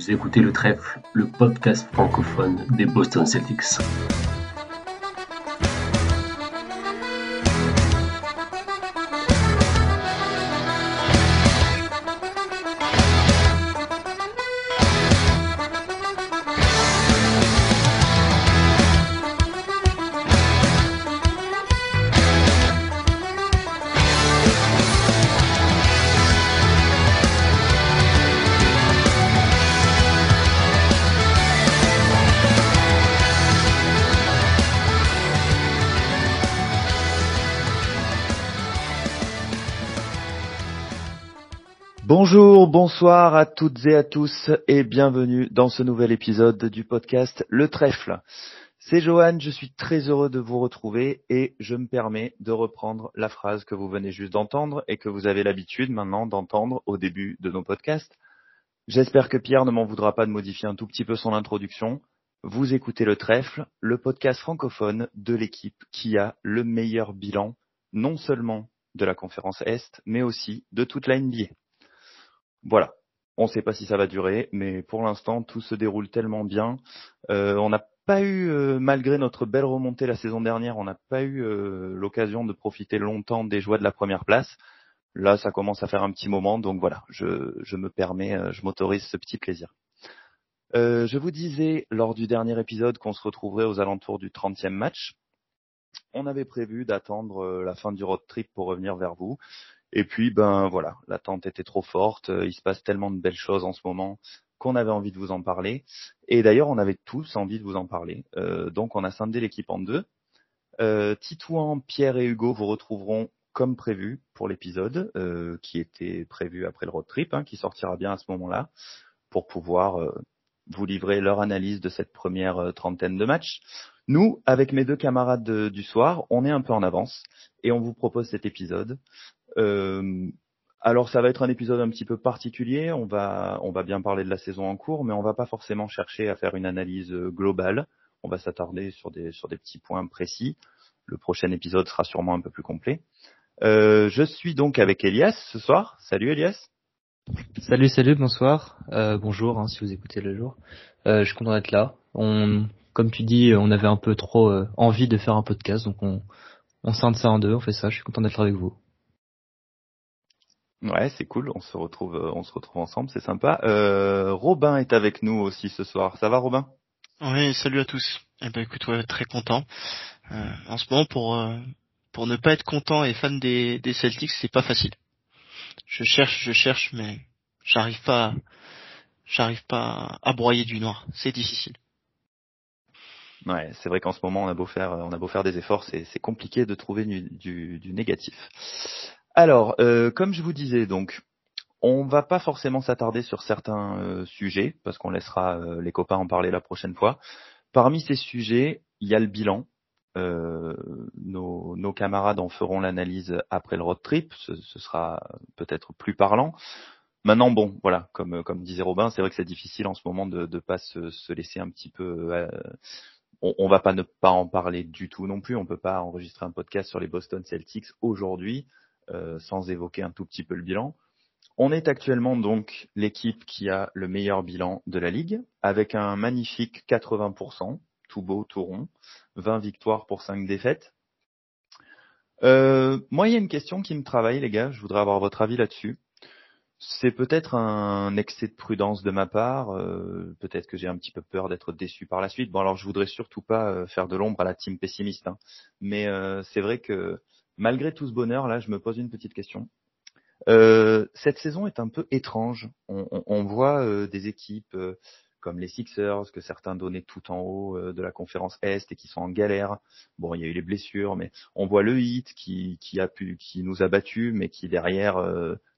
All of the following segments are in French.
Vous écoutez le trèfle, le podcast francophone des Boston Celtics. Bonsoir à toutes et à tous et bienvenue dans ce nouvel épisode du podcast Le Trèfle. C'est Johan, je suis très heureux de vous retrouver et je me permets de reprendre la phrase que vous venez juste d'entendre et que vous avez l'habitude maintenant d'entendre au début de nos podcasts. J'espère que Pierre ne m'en voudra pas de modifier un tout petit peu son introduction. Vous écoutez Le Trèfle, le podcast francophone de l'équipe qui a le meilleur bilan, non seulement de la conférence Est, mais aussi de toute la NBA. Voilà. On ne sait pas si ça va durer, mais pour l'instant, tout se déroule tellement bien. Euh, on n'a pas eu, euh, malgré notre belle remontée la saison dernière, on n'a pas eu euh, l'occasion de profiter longtemps des joies de la première place. Là, ça commence à faire un petit moment, donc voilà, je, je me permets, je m'autorise ce petit plaisir. je vous disais lors du dernier épisode qu'on se retrouverait aux alentours du 30e match. On avait prévu d'attendre la fin du road trip pour revenir vers vous. Et puis, ben voilà, l'attente était trop forte. Euh, il se passe tellement de belles choses en ce moment qu'on avait envie de vous en parler. Et d'ailleurs, on avait tous envie de vous en parler. Euh, donc, on a scindé l'équipe en deux. Euh, Titouan, Pierre et Hugo vous retrouveront comme prévu pour l'épisode euh, qui était prévu après le road trip, hein, qui sortira bien à ce moment-là, pour pouvoir vous livrer leur analyse de cette première trentaine de matchs. Nous, avec mes deux camarades du soir, on est un peu en avance et on vous propose cet épisode. Euh, alors ça va être un épisode un petit peu particulier. On va on va bien parler de la saison en cours, mais on va pas forcément chercher à faire une analyse euh, globale. On va s'attarder sur des sur des petits points précis. Le prochain épisode sera sûrement un peu plus complet. Euh, je suis donc avec Elias ce soir. Salut Elias. Salut, salut, bonsoir, euh, bonjour hein, si vous écoutez le jour. Euh, je suis content d'être là. On, comme tu dis, on avait un peu trop euh, envie de faire un podcast, donc on, on scinde ça en deux, on fait ça. Je suis content d'être avec vous. Ouais, c'est cool. On se retrouve, euh, on se retrouve ensemble, c'est sympa. Euh, Robin est avec nous aussi ce soir. Ça va, Robin? Oui, salut à tous. Eh ben, écoute, ouais, très content. Euh, en ce moment, pour euh, pour ne pas être content et fan des, des Celtics, c'est pas facile. Je cherche, je cherche, mais j'arrive pas, j'arrive pas à broyer du noir. C'est difficile. Ouais, c'est vrai qu'en ce moment, on a beau faire, on a beau faire des efforts, c'est compliqué de trouver du, du, du négatif. Alors, euh, comme je vous disais, donc, on va pas forcément s'attarder sur certains euh, sujets parce qu'on laissera euh, les copains en parler la prochaine fois. Parmi ces sujets, il y a le bilan. Nos, camarades en feront l'analyse après le road trip. Ce, sera peut-être plus parlant. Maintenant, bon, voilà, comme disait Robin, c'est vrai que c'est difficile en ce moment de ne pas se, se, laisser un petit peu. on, on va pas ne pas en parler du tout non plus. On peut pas enregistrer un podcast sur les Boston Celtics aujourd'hui euh, sans évoquer un tout petit peu le bilan. On est actuellement donc l'équipe qui a le meilleur bilan de la ligue, avec un magnifique 80%, tout beau, tout rond, 20 victoires pour 5 défaites. Euh, moi, il y a une question qui me travaille, les gars. Je voudrais avoir votre avis là-dessus. C'est peut-être un excès de prudence de ma part. Euh, peut-être que j'ai un petit peu peur d'être déçu par la suite. Bon, alors je voudrais surtout pas euh, faire de l'ombre à la team pessimiste, hein. mais c'est vrai que malgré tout ce bonheur, là, je me pose une petite question. Euh, cette saison est un peu étrange. On, voit euh, des équipes euh, comme les Sixers, que certains donnaient tout en haut de la conférence Est et qui sont en galère. Bon, il y a eu les blessures, mais on voit le Heat qui, a pu, qui nous a battus, mais qui derrière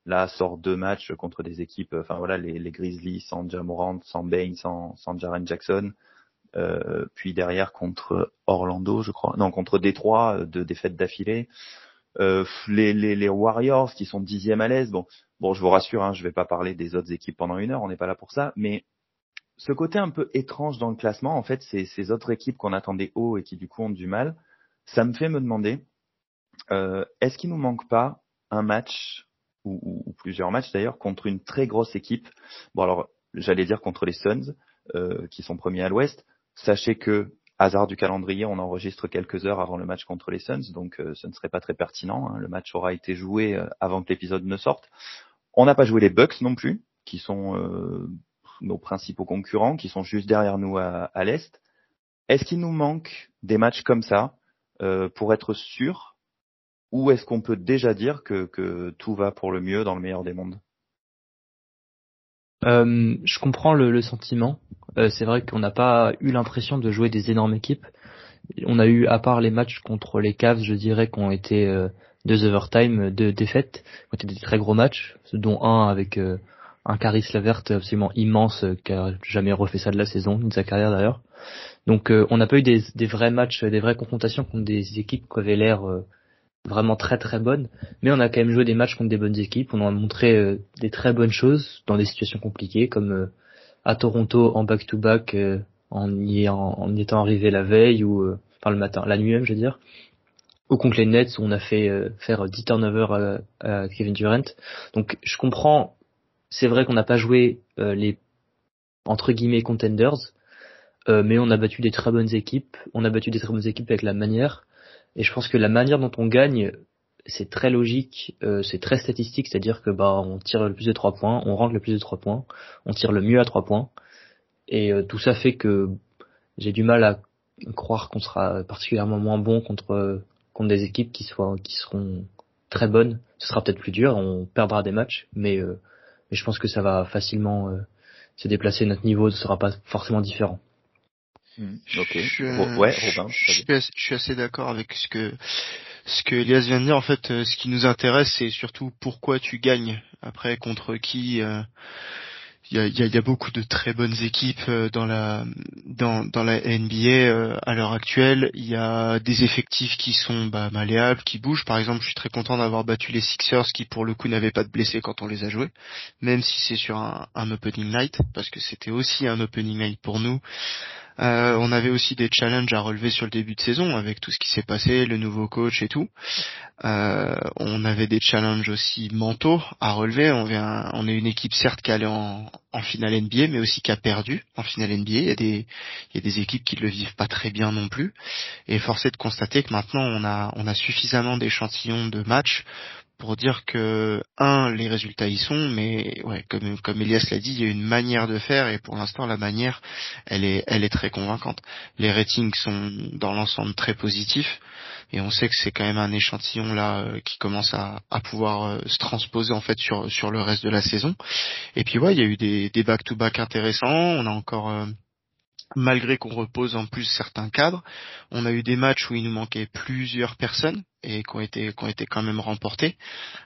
là sort deux matchs contre des équipes. Enfin voilà, les, les Grizzlies sans Jamorant, sans Bain, sans, sans Jaren Jackson. Euh, puis derrière contre Orlando, je crois, non contre Détroit, euh, deux défaites d'affilée. Euh, les, les, les, Warriors qui sont dixième à l'aise. Bon, bon, je vous rassure, hein, je vais pas parler des autres équipes pendant une heure, on n'est pas là pour ça. Mais ce côté un peu étrange dans le classement, en fait, c'est ces autres équipes qu'on attendait haut et qui du coup ont du mal. Ça me fait me demander, euh, est-ce qu'il nous manque pas un match ou, ou, ou plusieurs matchs d'ailleurs contre une très grosse équipe? Bon alors j'allais dire contre les Suns, qui sont premiers à l'Ouest. Sachez que hasard du calendrier, on enregistre quelques heures avant le match contre les Suns, donc ce ne serait pas très pertinent. Hein. Le match aura été joué avant que l'épisode ne sorte. On n'a pas joué les Bucks non plus, qui sont nos principaux concurrents, qui sont juste derrière nous à, l'est. Est-ce qu'il nous manque des matchs comme ça euh, pour être sûr, ou est-ce qu'on peut déjà dire que, tout va pour le mieux dans le meilleur des mondes? Euh, Je comprends le, le sentiment. Euh, c'est vrai qu'on n'a pas eu l'impression de jouer des énormes équipes. On a eu, à part les matchs contre les Cavs, je dirais, qui ont été euh, deux overtime, deux défaites, qui ont été des très gros matchs, dont un avec euh, un Caris Lavert absolument immense euh, qui a jamais refait ça de la saison, de sa carrière d'ailleurs. Donc euh, on n'a pas eu des, des, vrais matchs, des vraies confrontations contre des équipes qui avaient l'air euh, vraiment très très bonnes, mais on a quand même joué des matchs contre des bonnes équipes, on a montré des très bonnes choses dans des situations compliquées comme à Toronto en back-to-back en, y, en, étant arrivé la veille ou enfin le matin, la nuit même je veux dire, ou contre les Nets où on a fait faire 10 turnovers à, à Kevin Durant. Donc je comprends c'est vrai qu'on n'a pas joué euh, les entre guillemets contenders, euh, mais on a battu des très bonnes équipes. On a battu des très bonnes équipes avec la manière. Et je pense que la manière dont on gagne, c'est très logique, euh, c'est très statistique, c'est-à-dire que bah on tire le plus de trois points, on rentre le plus de trois points, on tire le mieux à trois points. Et tout ça fait que j'ai du mal à croire qu'on sera particulièrement moins bon contre contre des équipes qui soient qui seront très bonnes. Ce sera peut-être plus dur, on perdra des matchs, mais mais je pense que ça va facilement euh, se déplacer. Notre niveau ne sera pas forcément différent. Hmm, ok. Je, ouais, Robin. Je suis, assez, je suis assez d'accord avec ce que ce que Elias vient de dire. En fait, euh, ce qui nous intéresse, c'est surtout pourquoi tu gagnes. Après, contre qui. Euh, il y a, y, a, y a, beaucoup de très bonnes équipes euh, dans la dans, dans la NBA euh, à l'heure actuelle. Il y a des effectifs qui sont bah, malléables, qui bougent. Par exemple, je suis très content d'avoir battu les Sixers qui pour le coup n'avaient pas de blessés quand on les a joués, même si c'est sur un, un opening night, parce que c'était aussi un opening night pour nous. Euh, on avait aussi des challenges à relever sur le début de saison avec tout ce qui s'est passé, le nouveau coach et tout. Euh, on avait des challenges aussi mentaux à relever. On, est une équipe certes qui allait en, en finale NBA, mais aussi qui a perdu en finale NBA. Il y a des, il y a des équipes qui le vivent pas très bien non plus. Et force est de constater que maintenant on a, on a suffisamment d'échantillons de matchs pour dire que un les résultats y sont mais ouais comme comme Elias l'a dit il y a une manière de faire et pour l'instant la manière elle est elle est très convaincante. Les ratings sont dans l'ensemble très positifs et on sait que c'est quand même un échantillon là euh, qui commence à, à pouvoir euh, se transposer en fait sur sur le reste de la saison. Et puis ouais il y a eu des des back to back intéressants. On a encore euh, malgré qu'on repose en plus certains cadres. On a eu des matchs où il nous manquait plusieurs personnes et qui ont été qui ont été quand même remportés.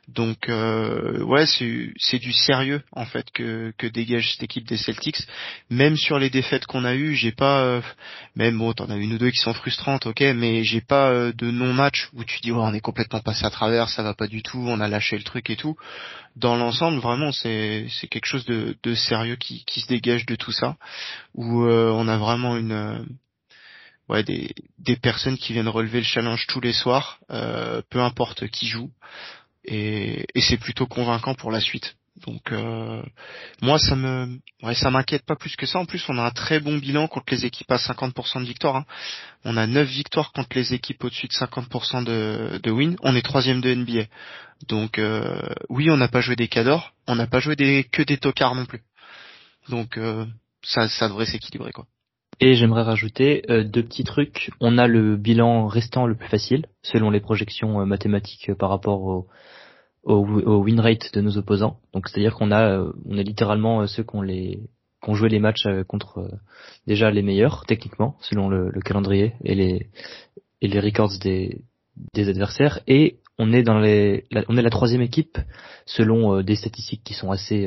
Donc euh, ouais, c'est du sérieux en fait que que dégage cette équipe des Celtics. Même sur les défaites qu'on a eues, j'ai pas euh, même bon, t'en as une ou deux qui sont frustrantes, ok, mais j'ai pas euh, de non-match où tu dis oh, on est complètement passé à travers, ça va pas du tout, on a lâché le truc et tout. Dans l'ensemble, vraiment, c'est c'est quelque chose de de sérieux qui qui se dégage de tout ça, où euh, on a vraiment une ouais, des, des personnes qui viennent relever le challenge tous les soirs, euh, peu importe qui joue, et, et c'est plutôt convaincant pour la suite. Donc euh, moi ça me ouais, ça m'inquiète pas plus que ça. En plus on a un très bon bilan contre les équipes à 50% de victoire. Hein. On a 9 victoires contre les équipes au-dessus de 50% de, de win. On est troisième de NBA. Donc euh, oui on n'a pas joué des cadors, on n'a pas joué des que des tocards non plus. Donc euh, ça ça devrait s'équilibrer quoi. Et j'aimerais rajouter euh, deux petits trucs. On a le bilan restant le plus facile, selon les projections euh, mathématiques euh, par rapport au, win rate de nos opposants. Donc c'est-à-dire qu'on a, on est littéralement ceux qui ont les joué les matchs contre déjà les meilleurs techniquement, selon le, le, calendrier et les records des des adversaires. Et on est dans les, la, on est la troisième équipe selon des statistiques qui sont assez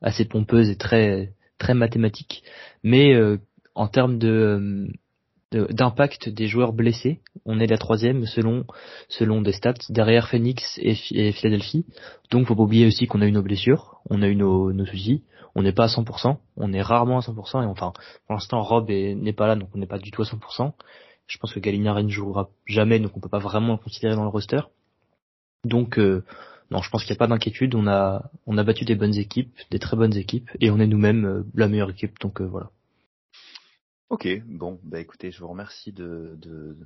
assez pompeuses et très très mathématiques, mais en termes de d'impact des joueurs blessés, on est la troisième selon selon des stats derrière Phoenix et, Philadelphie. Donc faut pas oublier aussi qu'on a eu nos blessures, on a eu nos, nos soucis, on n'est pas à 100%, on est rarement à 100% et enfin pour l'instant Rob n'est pas là donc on n'est pas du tout à 100%. Je pense que Gallinari ne jouera jamais donc on peut pas vraiment le considérer dans le roster. Donc euh, non, je pense qu'il n'y a pas d'inquiétude. On a, on a battu des bonnes équipes, des très bonnes équipes, et on est nous-mêmes euh, la meilleure équipe. Donc euh, voilà. Ok, bon, bah écoutez, je vous remercie de, de,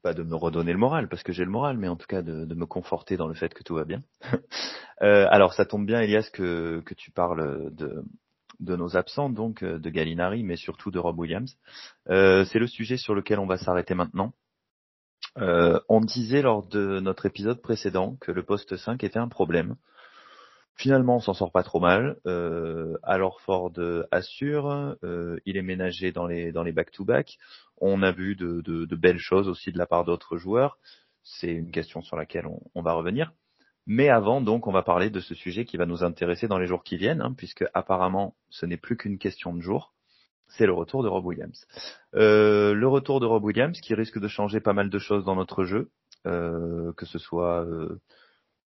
pas de me redonner le moral parce que j'ai le moral, mais en tout cas de, me conforter dans le fait que tout va bien. euh, alors ça tombe bien, Elias, que, que tu parles de, nos absents, donc de Gallinari, mais surtout de Rob Williams. Euh, c'est le sujet sur lequel on va s'arrêter maintenant. Euh, on disait lors de notre épisode précédent que le poste 5 était un problème. Finalement, on s'en sort pas trop mal. Euh, alors Ford assure, euh, il est ménagé dans les dans les back-to-back. On a vu de, de, de, belles choses aussi de la part d'autres joueurs. C'est une question sur laquelle on, on, va revenir. Mais avant, donc, on va parler de ce sujet qui va nous intéresser dans les jours qui viennent, hein, puisque apparemment, ce n'est plus qu'une question de jours c'est le retour de Rob Williams. Euh, le retour de Rob Williams qui risque de changer pas mal de choses dans notre jeu, euh, que ce soit euh,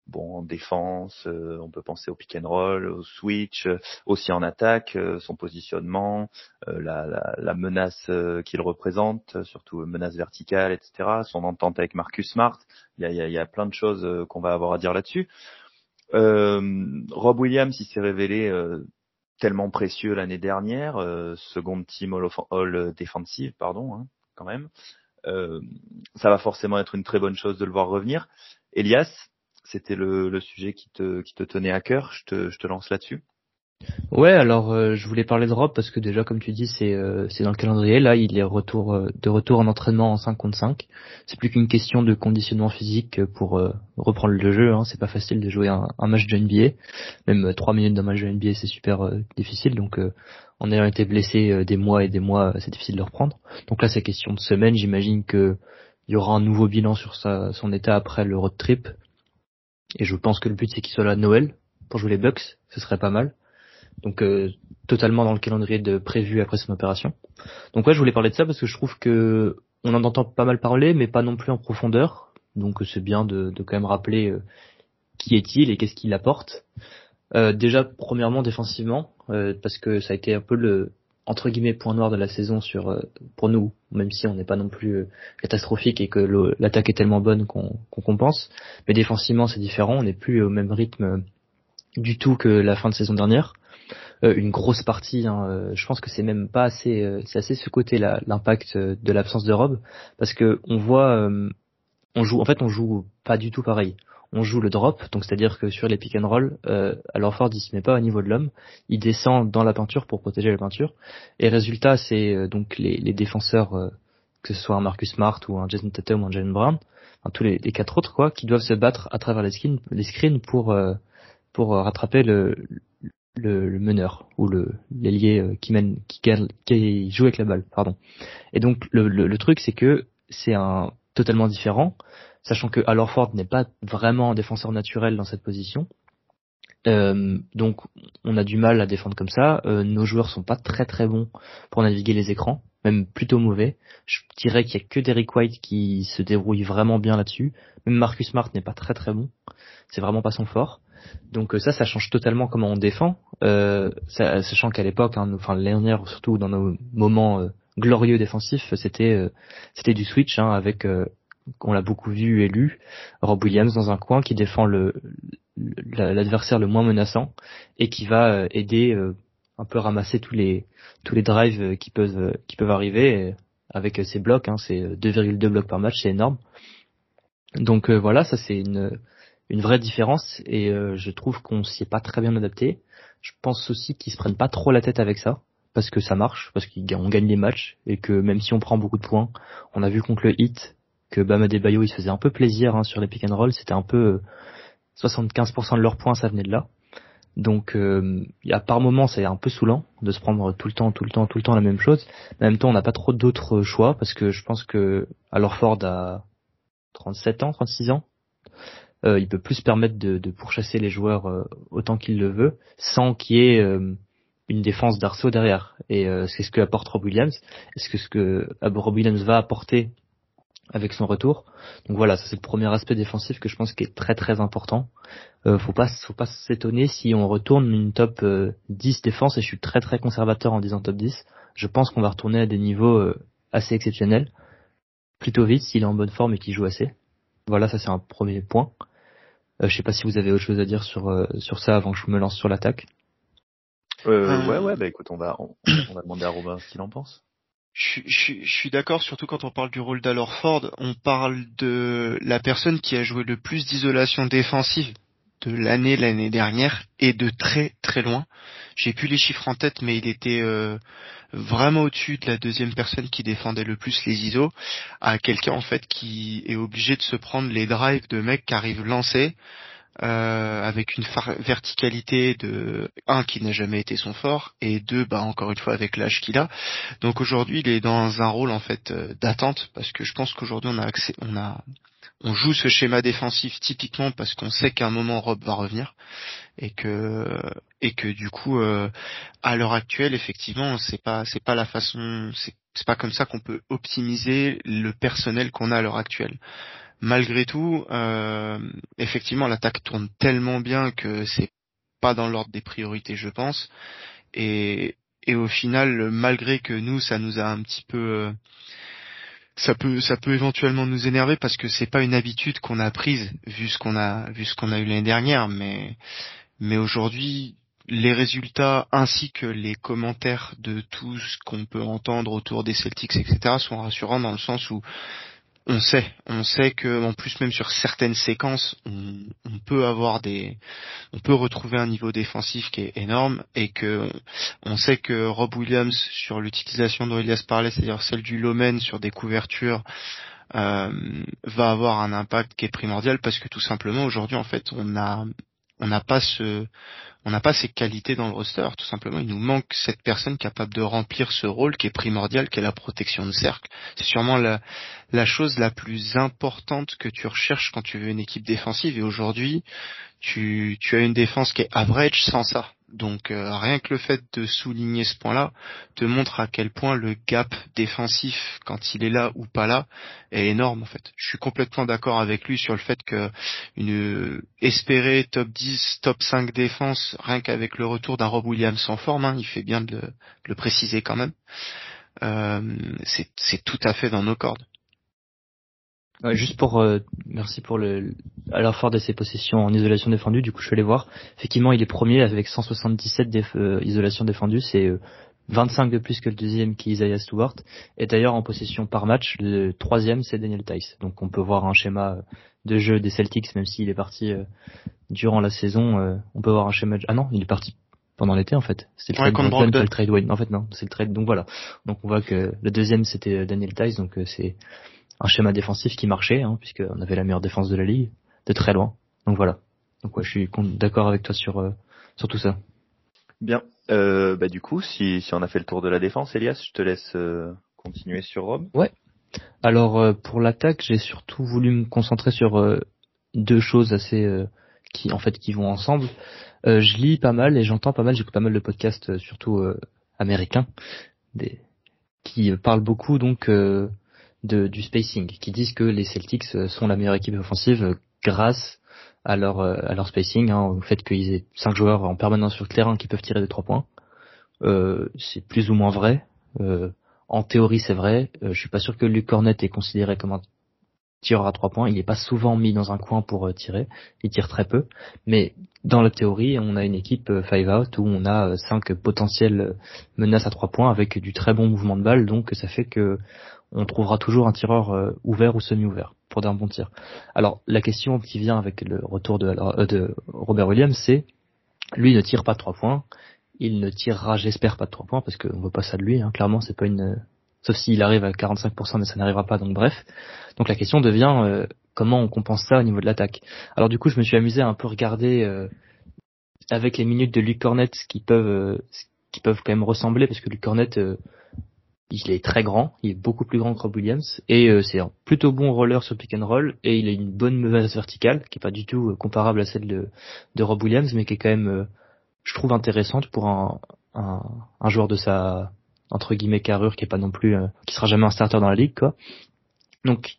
bon en défense, euh, on peut penser au pick and roll, au switch, euh, aussi en attaque, euh, son positionnement, la, la, la, menace qu'il représente, surtout menace verticale, etc. Son entente avec Marcus Smart, il y a, y a, y a plein de choses qu'on va avoir à dire là-dessus. Rob Williams, il s'est révélé tellement précieux l'année dernière, euh, second team all, all pardon, hein, quand même. Euh, ça va forcément être une très bonne chose de le voir revenir. Elias, c'était le, sujet qui te, tenait à cœur. Je te, lance là-dessus. Ouais, alors euh, je voulais parler de Rob parce que déjà comme tu dis c'est euh, dans le calendrier là, il est retour euh, de retour en entraînement en 5 contre 5. C'est plus qu'une question de conditionnement physique pour reprendre le jeu, hein. c'est pas facile de jouer un, match de NBA. Même 3 minutes d'un match de NBA, c'est super difficile donc en ayant été blessé des mois et des mois, c'est difficile de le reprendre. Donc là c'est question de semaine, j'imagine que il y aura un nouveau bilan sur son état après le road trip. Et je pense que le but c'est qu'il soit là à Noël pour jouer les Bucks, ce serait pas mal donc euh, totalement dans le calendrier de prévu après son opération. Donc ouais, je voulais parler de ça parce que je trouve que on en entend pas mal parler, mais pas non plus en profondeur. Donc c'est bien de, de, quand même rappeler euh, qui est-il et qu'est-ce qu'il apporte. Euh, déjà premièrement défensivement, euh, parce que ça a été un peu le entre guillemets point noir de la saison sur euh, pour nous, même si on n'est pas non plus catastrophique et que l'attaque est tellement bonne qu'on compense. Mais défensivement c'est différent, on n'est plus au même rythme du tout que la fin de saison dernière. Euh, une grosse partie. Hein, euh, je pense que c'est même pas assez, euh, c'est assez ce côté-là, l'impact de l'absence de Rob, parce que on voit, on joue, en fait, on joue pas du tout pareil. On joue le drop, donc c'est-à-dire que sur les pick and roll, euh, alors Ford il se met pas au niveau de l'homme, il descend dans la peinture pour protéger la peinture. Et résultat, c'est donc les, les défenseurs, que ce soit un Marcus Smart ou un Jason Tatum ou un Jalen Brown, enfin, tous les, les, quatre autres quoi, qui doivent se battre à travers les screens, les screens pour pour rattraper le, le, meneur ou le l'ailier euh, qui mène qui, qui joue avec la balle pardon. Et donc le, le, truc c'est que c'est un totalement différent sachant que alors Ford n'est pas vraiment un défenseur naturel dans cette position. Euh, donc on a du mal à défendre comme ça. Euh, nos joueurs sont pas très très bons pour naviguer les écrans même plutôt mauvais. Je dirais qu'il y a que Derek White qui se débrouille vraiment bien là-dessus. Même Marcus Smart n'est pas très très bon. C'est vraiment pas son fort. Donc euh, ça, ça change totalement comment on défend, euh, sachant qu'à l'époque, hein, enfin l'année dernière, surtout dans nos moments euh, glorieux défensifs, c'était euh, c'était du switch hein, avec, on l'a beaucoup vu et lu, Rob Williams dans un coin qui défend le l'adversaire le moins menaçant et qui va aider un peu ramasser tous les tous les drives qui peuvent qui peuvent arriver avec ses blocs. Hein, c'est 2,2 blocs par match, c'est énorme. Donc voilà, ça c'est une une vraie différence et euh, je trouve qu'on s'y est pas très bien adapté. Je pense aussi qu'ils se prennent pas trop la tête avec ça parce que ça marche, parce qu'on gagne les matchs et que même si on prend beaucoup de points, on a vu contre le hit que Bama Bayo il se faisait un peu plaisir hein, sur les pick and roll, c'était un peu 75% euh, de leurs points ça venait de là. Donc euh, a par moments c'est un peu saoulant de se prendre tout le temps, tout le temps, tout le temps la même chose. En même temps on n'a pas trop d'autres choix parce que je pense que alors Ford a 37 ans, 36 ans, euh, il peut plus se permettre de, de pourchasser les joueurs euh, autant qu'il le veut, sans qu'il y ait euh, une défense d'arceau derrière. Et c'est ce que apporte Rob Williams. Est-ce que ce que Rob Williams va apporter avec son retour. Donc voilà, ça c'est le premier aspect défensif que je pense qui est très très important. Euh, faut pas faut pas s'étonner si on retourne une top 10 défense et je suis très très conservateur en disant top 10. Je pense qu'on va retourner à des niveaux assez exceptionnels plutôt vite s'il est en bonne forme et qu'il joue assez. Voilà, ça c'est un premier point. je sais pas si vous avez autre chose à dire sur sur ça avant que je me lance sur l'attaque. Euh, ouais, ouais, bah écoute, on va, on, va demander à Robin ce qu'il en pense. Je, suis d'accord, surtout quand on parle du rôle d'Alor Ford, on parle de la personne qui a joué le plus d'isolation défensive de l'année l'année dernière et de très très loin. J'ai plus les chiffres en tête, mais il était euh, vraiment au-dessus de la deuxième personne qui défendait le plus les ISO, à quelqu'un en fait qui est obligé de se prendre les drives de mecs qui arrivent lancés, euh, avec une verticalité de un qui n'a jamais été son fort et deux bah encore une fois avec l'âge qu'il a. Donc aujourd'hui il est dans un rôle en fait euh, d'attente parce que je pense qu'aujourd'hui on a accès, on a on joue ce schéma défensif typiquement parce qu'on sait qu'à un moment Rob va revenir et que et que du coup euh, à l'heure actuelle effectivement c'est pas c'est pas la façon c'est c'est pas comme ça qu'on peut optimiser le personnel qu'on a à l'heure actuelle malgré tout, euh, effectivement, l'attaque tourne tellement bien que c'est pas dans l'ordre des priorités, je pense. Et, au final, malgré que nous, ça nous a un petit peu, euh, ça peut, ça peut éventuellement nous énerver parce que c'est pas une habitude qu'on a prise vu ce qu'on a, vu ce qu'on a eu l'année dernière, mais, mais aujourd'hui, les résultats ainsi que les commentaires de tout ce qu'on peut entendre autour des Celtics, etc., sont rassurants dans le sens où on sait, on sait que en plus même sur certaines séquences, on, peut avoir des, on peut retrouver un niveau défensif qui est énorme et que on sait que Rob Williams sur l'utilisation dont Elias parlait, c'est-à-dire celle du Lomen sur des couvertures, euh, va avoir un impact qui est primordial parce que tout simplement aujourd'hui en fait on a on n'a pas ce on n'a pas ces qualités dans le roster, tout simplement. Il nous manque cette personne capable de remplir ce rôle qui est primordial, qui est la protection de cercle. C'est sûrement la, la chose la plus importante que tu recherches quand tu veux une équipe défensive. Et aujourd'hui, tu, tu as une défense qui est average sans ça. Donc euh, rien que le fait de souligner ce point-là te montre à quel point le gap défensif quand il est là ou pas là est énorme en fait. Je suis complètement d'accord avec lui sur le fait que une espérer top 10, top 5 défense rien qu'avec le retour d'un Rob Williams en forme, hein, il fait bien de le, préciser quand même. Euh, c'est tout à fait dans nos cordes juste pour euh, merci pour le à fort de ses possessions en isolation défendue. Du coup, je suis allé voir. Effectivement, il est premier avec 177 déf euh, isolations défendues. C'est 25 euh, de plus que le deuxième qui est Isaiah Stewart. Et d'ailleurs, en possession par match, le troisième c'est Daniel Tice. Donc, on peut voir un schéma de jeu des Celtics, même s'il est parti durant la saison. on peut voir un schéma. De... Ah non, il est parti pendant l'été en fait. C'était le le trade Wayne. En fait, non, c'est le trade. Donc voilà. Donc on voit que le deuxième c'était Daniel Tice. Donc c'est un schéma défensif qui marchait, hein, puisqu'on avait la meilleure défense de la ligue, de très loin. Donc voilà. Donc ouais, je suis d'accord avec toi sur, euh, sur tout ça. Bien. Euh, bah du coup, si, si on a fait le tour de la défense, Elias, je te laisse euh, continuer sur Rome. Ouais. Alors euh, pour l'attaque, j'ai surtout voulu me concentrer sur deux choses assez qui en fait qui vont ensemble. je lis pas mal et j'entends pas mal, j'écoute pas mal de podcasts, surtout américains, des, qui parlent beaucoup donc de, du spacing, qui disent que les Celtics euh, sont la meilleure équipe offensive euh, grâce à leur, euh, à leur spacing, hein, au fait qu'ils aient cinq joueurs en permanence sur le terrain qui peuvent tirer des trois points. Euh, c'est plus ou moins vrai. Euh, en théorie, c'est vrai. je suis pas sûr que Luc Cornet est considéré comme un tireur à trois points. Il n'est pas souvent mis dans un coin pour tirer. Il tire très peu. Mais dans la théorie, on a une équipe five out où on a cinq potentielles menaces à trois points avec du très bon mouvement de balle. Donc ça fait que on trouvera toujours un tireur euh, ouvert ou semi-ouvert pour un bon tir. Alors la question qui vient avec le retour de, euh, Robert Williams, c'est lui ne tire pas de trois points, il ne tirera, j'espère, pas de trois points parce qu'on veut pas ça de lui. Hein. Clairement, c'est pas une, sauf s'il arrive à 45%, mais ça n'arrivera pas. Donc bref. Donc la question devient euh, comment on compense ça au niveau de l'attaque. Alors du coup, je me suis amusé à un peu regarder avec les minutes de Luc Cornet qui peuvent qui peuvent quand même ressembler parce que Luc Cornet il est très grand, il est beaucoup plus grand que Rob Williams et euh, c'est un plutôt bon roller sur pick and roll et il a une bonne mauvaise verticale qui est pas du tout euh, comparable à celle de, Rob Williams mais qui est quand même euh, je trouve intéressante pour un, un, un, joueur de sa entre guillemets carrure qui est pas non plus qui sera jamais un starter dans la ligue quoi. Donc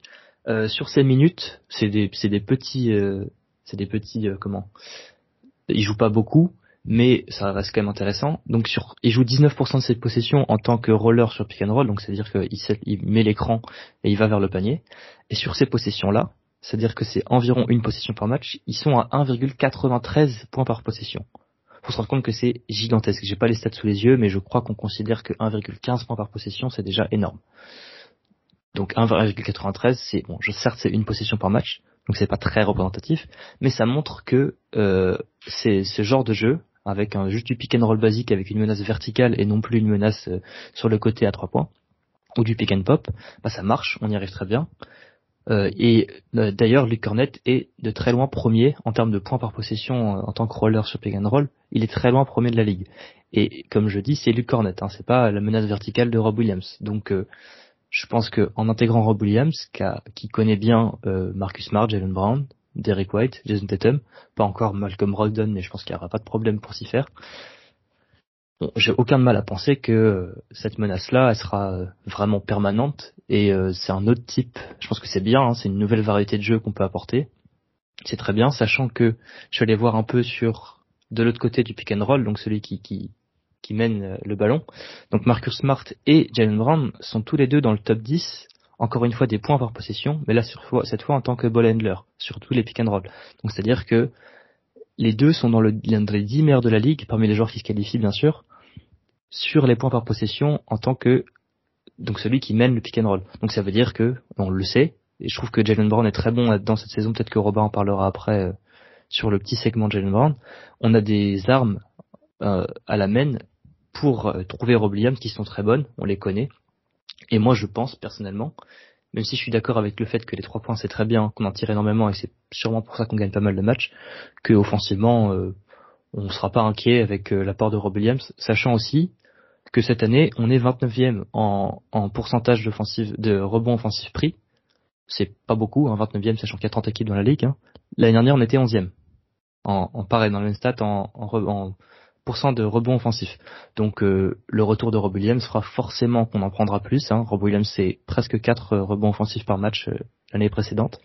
sur ces minutes, c'est des c'est des petits c'est des petits comment il joue pas beaucoup mais ça reste quand même intéressant. Donc sur, il joue 19% de ses possessions en tant que roller sur pick and roll, donc c'est-à-dire qu'il il met l'écran et il va vers le panier. Et sur ces possessions-là, c'est-à-dire que c'est environ une possession par match, ils sont à 1,93 points par possession. Faut se rendre compte que c'est gigantesque. J'ai pas les stats sous les yeux, mais je crois qu'on considère que 1,15 points par possession, c'est déjà énorme. Donc 1,93, c'est bon, je, certes c'est une possession par match, donc c'est pas très représentatif, mais ça montre que euh, c'est ce genre de jeu avec un juste du pick and roll basique avec une menace verticale et non plus une menace euh, sur le côté à trois points ou du pick and pop, bah ça marche, on y arrive très bien. Euh, et euh, d'ailleurs, Luc Cornette est de très loin premier en termes de points par possession euh, en tant que roller sur pick and roll. Il est très loin premier de la ligue. Et comme je dis, c'est Luc Cornette, hein, c'est pas la menace verticale de Rob Williams. Donc, je pense que en intégrant Rob Williams, qui, connaît bien Marcus Smart, Jalen Brown, Derek White, Jason Tatum, pas encore Malcolm Brogdon, mais je pense qu'il n'y aura pas de problème pour s'y faire j'ai aucun mal à penser que cette menace-là, elle sera euh, vraiment permanente et euh, c'est un autre type. Je pense que c'est bien, hein, c'est une nouvelle variété de jeu qu'on peut apporter. C'est très bien, sachant que je suis allé voir un peu sur de l'autre côté du pick and roll, donc celui qui qui, qui mène euh, le ballon. Donc Marcus Smart et Jalen Brown sont tous les deux dans le top 10 encore une fois des points par possession, mais là cette fois en tant que ball handler sur tous les pick and roll. Donc c'est-à-dire que les deux sont dans le l'un des 10 meilleurs de la ligue parmi les joueurs qui se qualifient bien sûr sur les points par possession en tant que donc celui qui mène le pick and roll. Donc ça veut dire que on le sait et je trouve que Jalen Brown est très bon dans cette saison. Peut-être que Robin en parlera après euh, sur le petit segment de Jalen Brown. On a des armes euh, à la main pour euh, trouver Rob qui sont très bonnes. On les connaît. Et moi je pense personnellement, même si je suis d'accord avec le fait que les trois points c'est très bien, qu'on en tire énormément et c'est sûrement pour ça qu'on gagne pas mal de matchs, que offensivement on ne sera pas inquiet avec l'apport de Rob Williams, sachant aussi que cette année, on est 29e en, en pourcentage de rebond offensif pris. C'est pas beaucoup, hein, 29e, sachant qu'il y a 30 équipes dans la ligue. Hein. L'année dernière, on était 11e. En, en pareil, dans le même stat, en, en, de rebond offensif. Donc euh, le retour de Rob Williams fera forcément qu'on en prendra plus. Hein. Rob Williams, c'est presque 4 rebonds offensifs par match euh, l'année précédente.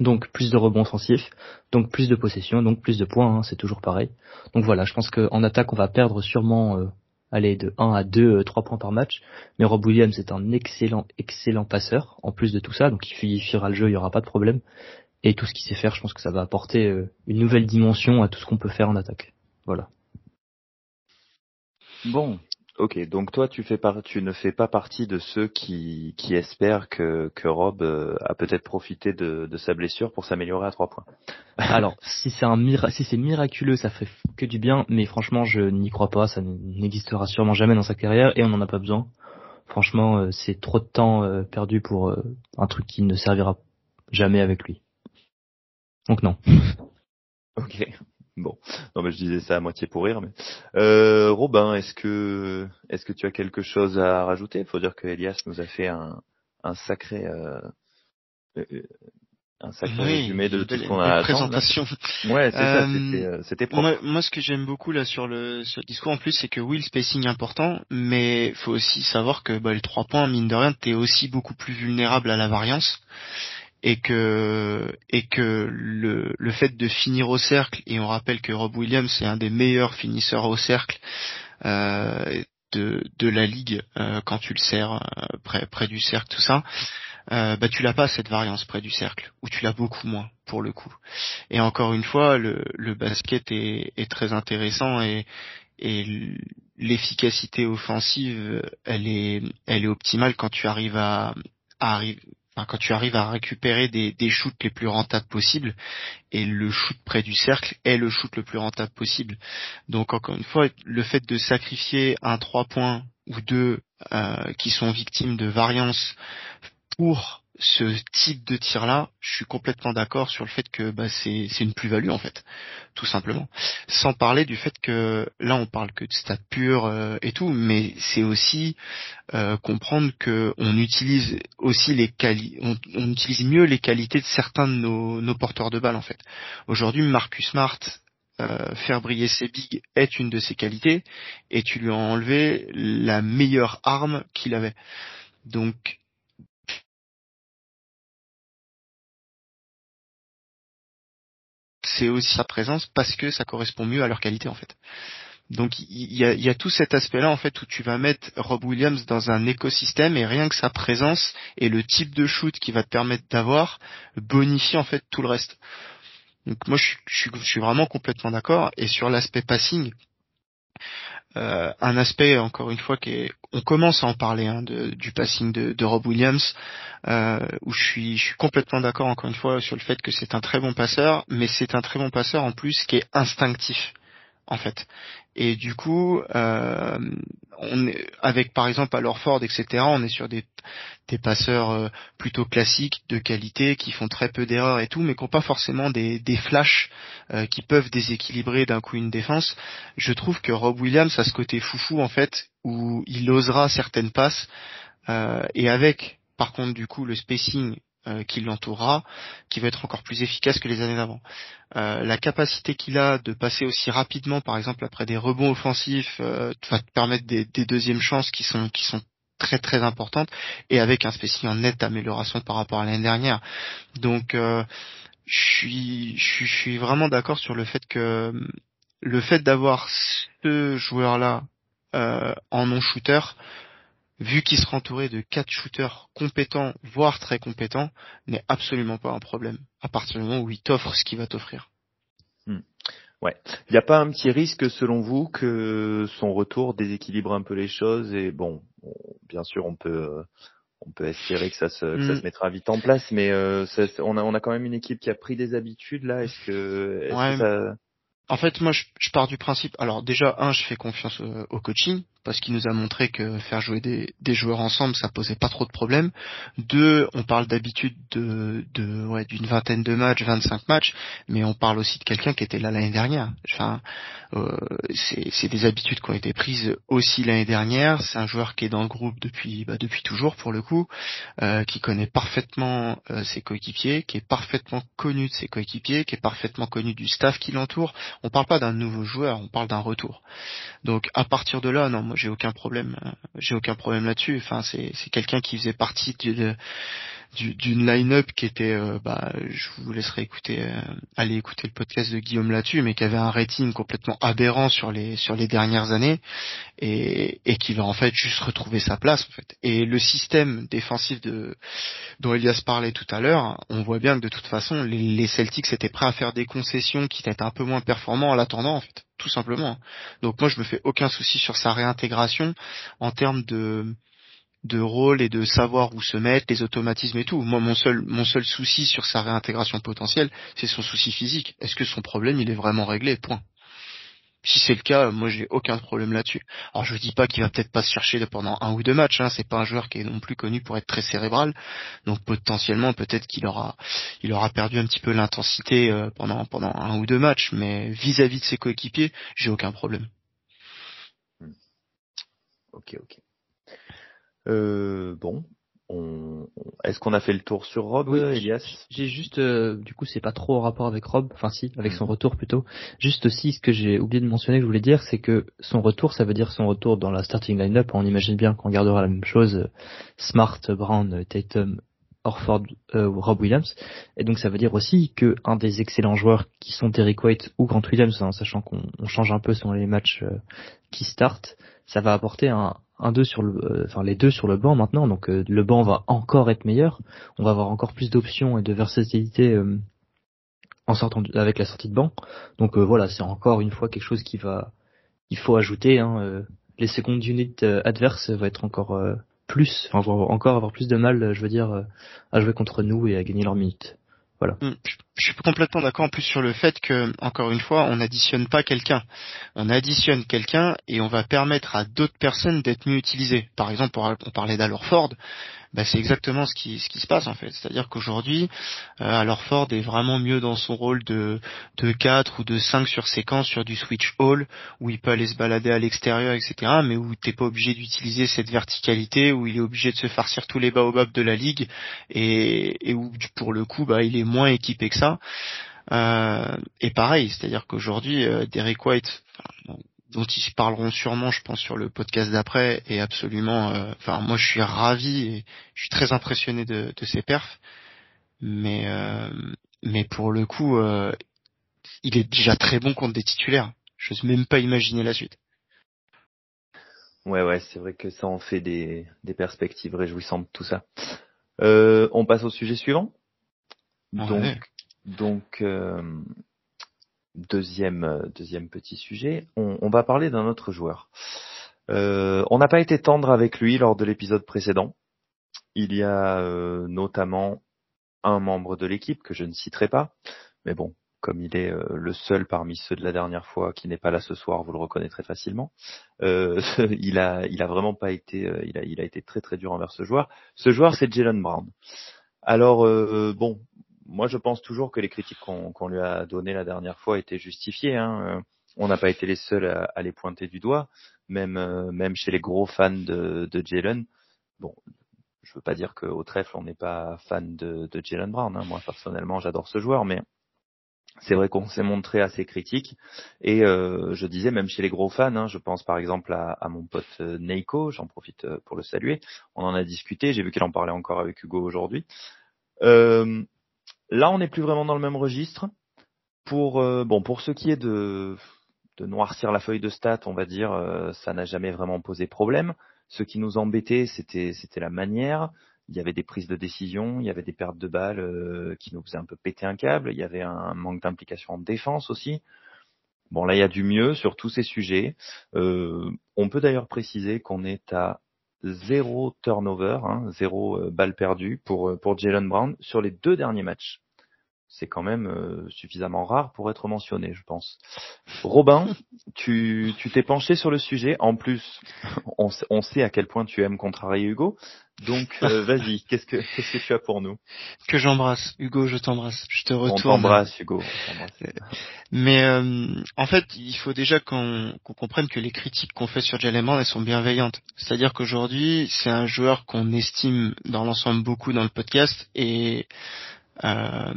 Donc plus de rebonds offensifs, donc plus de possession, donc plus de points, hein, c'est toujours pareil. Donc voilà, je pense qu'en attaque, on va perdre sûrement euh, aller de 1 à 2, 3 euh, points par match. Mais Rob Williams est un excellent, excellent passeur, en plus de tout ça, donc il fera le jeu, il n'y aura pas de problème. Et tout ce qu'il sait faire, je pense que ça va apporter euh, une nouvelle dimension à tout ce qu'on peut faire en attaque. Voilà. Bon, Ok, donc toi tu fais tu ne fais pas partie de ceux qui, qui espèrent que, que Rob euh, a peut-être profité de, de, sa blessure pour s'améliorer à trois points. Alors si c'est un si c'est miraculeux, ça ferait que du bien, mais franchement je n'y crois pas, ça n'existera sûrement jamais dans sa carrière et on n'en a pas besoin. Franchement, euh, c'est trop de temps euh, perdu pour un truc qui ne servira jamais avec lui. Donc non. ok. Bon, non mais je disais ça à moitié pour rire. Mais euh, Robin, est-ce que est-ce que tu as quelque chose à rajouter? Il faut dire que Elias nous a fait un, un sacré euh, euh un sacré résumé de tout ce qu'on a. Présentation. Ouais, c'est ça. Euh, c'était c'était moi, moi, ce que j'aime beaucoup là sur le, sur le discours en plus, c'est que oui, le spacing est important, mais faut aussi savoir que bah, les trois points, mine de rien, t'es aussi beaucoup plus vulnérable à la variance et que et que le, le fait de finir au cercle et on rappelle que Rob Williams est un des meilleurs finisseurs au cercle euh, de, de la ligue euh, quand tu le sers euh, près près du cercle tout ça euh, bah tu l'as pas cette variance près du cercle ou tu l'as beaucoup moins pour le coup. Et encore une fois le, le basket est, est très intéressant et et l'efficacité offensive elle est elle est optimale quand tu arrives à, à arriver quand tu arrives à récupérer des, shoots les plus rentables possibles, et le shoot près du cercle est le shoot le plus rentable possible. Donc encore une fois, le fait de sacrifier un 3 points ou deux euh, qui sont victimes de variance pour ce type de tir là, je suis complètement d'accord sur le fait que bah, c'est une plus-value en fait, tout simplement. Sans parler du fait que là on parle que de stats purs euh, et tout, mais c'est aussi euh, comprendre que on utilise aussi les quali on, utilise mieux les qualités de certains de nos, nos porteurs de balles en fait. Aujourd'hui Marcus Smart euh, faire briller ses bigs est une de ses qualités et tu lui as enlevé la meilleure arme qu'il avait. Donc c'est aussi sa présence parce que ça correspond mieux à leur qualité en fait. Donc il y a, tout cet aspect-là en fait où tu vas mettre Rob Williams dans un écosystème et rien que sa présence et le type de shoot qui va te permettre d'avoir bonifie en fait tout le reste. Donc moi je suis vraiment complètement d'accord et sur l'aspect passing, euh, un aspect encore une fois qui est, on commence à en parler hein, du passing de, de Rob Williams, euh, où je suis, je suis complètement d'accord encore une fois sur le fait que c'est un très bon passeur, mais c'est un très bon passeur en plus qui est instinctif en fait. Et du coup, euh, on est, avec par exemple à Ford, etc., on est sur des, des passeurs euh, plutôt classiques, de qualité, qui font très peu d'erreurs et tout, mais qui n'ont pas forcément des, des flashs euh, qui peuvent déséquilibrer d'un coup une défense. Je trouve que Rob Williams a ce côté foufou en fait, où il osera certaines passes, euh, et avec par contre du coup le spacing euh, qui l'entourera, qui va être encore plus efficace que les années d'avant. Euh, la capacité qu'il a de passer aussi rapidement, par exemple après des rebonds offensifs, euh, va te permettre des, deuxièmes chances qui sont qui sont très très importantes et avec un spacing en nette amélioration par rapport à l'année dernière. Donc je suis je suis vraiment d'accord sur le fait que le fait d'avoir ce joueur là en non shooter vu qu'il sera entouré de quatre shooters compétents, voire très compétents, n'est absolument pas un problème, à partir du moment où il t'offre ce qu'il va t'offrir. Hmm. Ouais. Il n'y a pas un petit risque, selon vous, que son retour déséquilibre un peu les choses et bon, bien sûr, on peut, on peut espérer que ça se, que ça hmm. se mettra vite en place, mais euh, on a, on a quand même une équipe qui a pris des habitudes là. Est-ce que, est -ce que ça... En fait, moi, je, je, pars du principe. Alors déjà, un, je fais confiance au coaching parce qu'il nous a montré que faire jouer des, des, joueurs ensemble, ça posait pas trop de problèmes. Deux, on parle d'habitude de, de ouais, d'une vingtaine de matchs, 25 matchs, mais on parle aussi de quelqu'un qui était là l'année dernière. Enfin, euh, c'est des habitudes qui ont été prises aussi l'année dernière. C'est un joueur qui est dans le groupe depuis bah, depuis toujours pour le coup, euh, qui connaît parfaitement euh, ses coéquipiers, qui est parfaitement connu de ses coéquipiers, qui est parfaitement connu du staff qui l'entoure. On parle pas d'un nouveau joueur, on parle d'un retour. Donc à partir de là, non, moi j'ai aucun problème, euh, j'ai aucun problème là-dessus. Enfin, c'est quelqu'un qui faisait partie d'une d'une line-up qui était, euh, bah, je vous laisserai écouter, euh, aller écouter le podcast de Guillaume là-dessus, mais qui avait un rating complètement aberrant sur les sur les dernières années et et qui va en fait juste retrouver sa place en fait. Et le système défensif de dont Elias parlait tout à l'heure, on voit bien que de toute façon les, les Celtics étaient prêts à faire des concessions qui étaient un peu moins performants en l'attendant en fait tout simplement. Donc moi je me fais aucun souci sur sa réintégration en termes de de rôle et de savoir où se mettre, les automatismes et tout. Moi mon seul mon seul souci sur sa réintégration potentielle, c'est son souci physique. Est-ce que son problème il est vraiment réglé? Point. Si c'est le cas, moi j'ai aucun problème là-dessus. Alors je dis pas qu'il va peut-être pas se chercher pendant un ou deux matchs, hein. c'est pas un joueur qui est non plus connu pour être très cérébral, donc potentiellement peut-être qu'il aura il aura perdu un petit peu l'intensité euh, pendant pendant un ou deux matchs, mais vis-à-vis de ses coéquipiers, j'ai aucun problème. Hmm. Ok ok. Euh, bon, est-ce qu'on a fait le tour sur Rob, Elias J'ai juste, euh, du coup, c'est pas trop en rapport avec Rob, enfin si, avec son mhm. retour plutôt. Juste aussi, ce que j'ai oublié de mentionner, que je voulais dire, c'est que son retour, ça veut dire son retour dans la starting line-up. On imagine bien qu'on gardera la même chose Smart, Brown, Tatum, Orford, euh, Rob Williams. Et donc ça veut dire aussi que un des excellents joueurs qui sont Derek White ou Grant Williams, en hein, sachant qu'on change un peu selon les matchs euh, qui startent, ça va apporter un, un deux sur le, euh, enfin les deux sur le banc maintenant, donc euh, le banc va encore être meilleur. On va avoir encore plus d'options et de versatilité euh, en sortant avec la sortie de banc. Donc voilà, c'est encore une fois quelque chose qui va, il faut ajouter. Hein, les secondes units adverses va être encore plus, enfin vont encore avoir plus de mal, je veux dire, à jouer contre nous et à gagner leurs minutes. Voilà. Mm. Je suis complètement d'accord en plus sur le fait que, encore une fois, on n'additionne pas quelqu'un. On additionne quelqu'un et on va permettre à d'autres personnes d'être mieux utilisées. Par exemple, on parlait d'Alorford, bah, c'est exactement ce qui, ce qui se passe en fait. C'est-à-dire qu'aujourd'hui, euh, Ford est vraiment mieux dans son rôle de, de 4 ou de 5 sur séquence sur du switch all, où il peut aller se balader à l'extérieur, etc. Mais où t'es pas obligé d'utiliser cette verticalité, où il est obligé de se farcir tous les baobabs de la ligue, et, et où pour le coup, bah, il est moins équipé que ça. Euh, et pareil, c'est-à-dire qu'aujourd'hui, euh, Derek White, dont ils parleront sûrement, je pense, sur le podcast d'après, est absolument. Euh, enfin, moi, je suis ravi et je suis très impressionné de, de ses perfs, mais euh, mais pour le coup, euh, il est déjà très bon contre des titulaires. j'ose même pas imaginer la suite. Ouais, ouais, c'est vrai que ça en fait des, des perspectives réjouissantes, tout ça. Euh, on passe au sujet suivant. Donc, donc euh, deuxième, deuxième petit sujet, on, va parler d'un autre joueur. Euh, on n'a pas été tendre avec lui lors de l'épisode précédent. Il y a euh, notamment un membre de l'équipe que je ne citerai pas, mais bon, comme il est euh, le seul parmi ceux de la dernière fois qui n'est pas là ce soir, vous le reconnaîtrez facilement. Euh, il a, il a vraiment pas été, euh, il a, il a été très très dur envers ce joueur. Ce joueur, c'est Jalen Brown. Alors bon, moi je pense toujours que les critiques qu'on lui a données la dernière fois étaient justifiées. Hein. On n'a pas été les seuls à, à, les pointer du doigt, même même chez les gros fans de, de Jalen. Bon, je veux pas dire qu'au trèfle on n'est pas fan de, de Jalen Brown. Hein. Moi personnellement, j'adore ce joueur, mais c'est vrai qu'on s'est montré assez critique et euh, je disais même chez les gros fans, hein, je pense par exemple à, à mon pote euh, Neiko, j'en profite euh, pour le saluer. On en a discuté, j'ai vu qu'il en parlait encore avec Hugo aujourd'hui. Euh, là, on n'est plus vraiment dans le même registre. Pour euh, bon, pour ce qui est de noircir la feuille de stats, on va dire, ça n'a jamais vraiment posé problème. Ce qui nous embêtait, c'était c'était la manière il y avait des prises de décision, il y avait des pertes de balles euh, qui nous faisaient un peu péter un câble, il y avait un manque d'implication en défense aussi. Bon là il y a du mieux sur tous ces sujets. Euh, on peut d'ailleurs préciser qu'on est à zéro turnover, hein, zéro euh, balle perdue pour pour Jalen Brown sur les deux derniers matchs c'est quand même euh, suffisamment rare pour être mentionné, je pense. Robin, tu tu t'es penché sur le sujet. En plus, on, on, sait à quel point tu aimes contrarier Hugo. Donc, euh, vas-y, qu'est-ce que qu'est-ce que tu as pour nous? Que j'embrasse, Hugo, je t'embrasse. Je te retourne. On t'embrasse, Hugo. Mais euh, en fait, il faut déjà qu'on comprenne que les critiques qu'on fait sur Jalen elles sont bienveillantes. C'est-à-dire qu'aujourd'hui, c'est un joueur qu'on estime dans l'ensemble beaucoup dans le podcast et euh,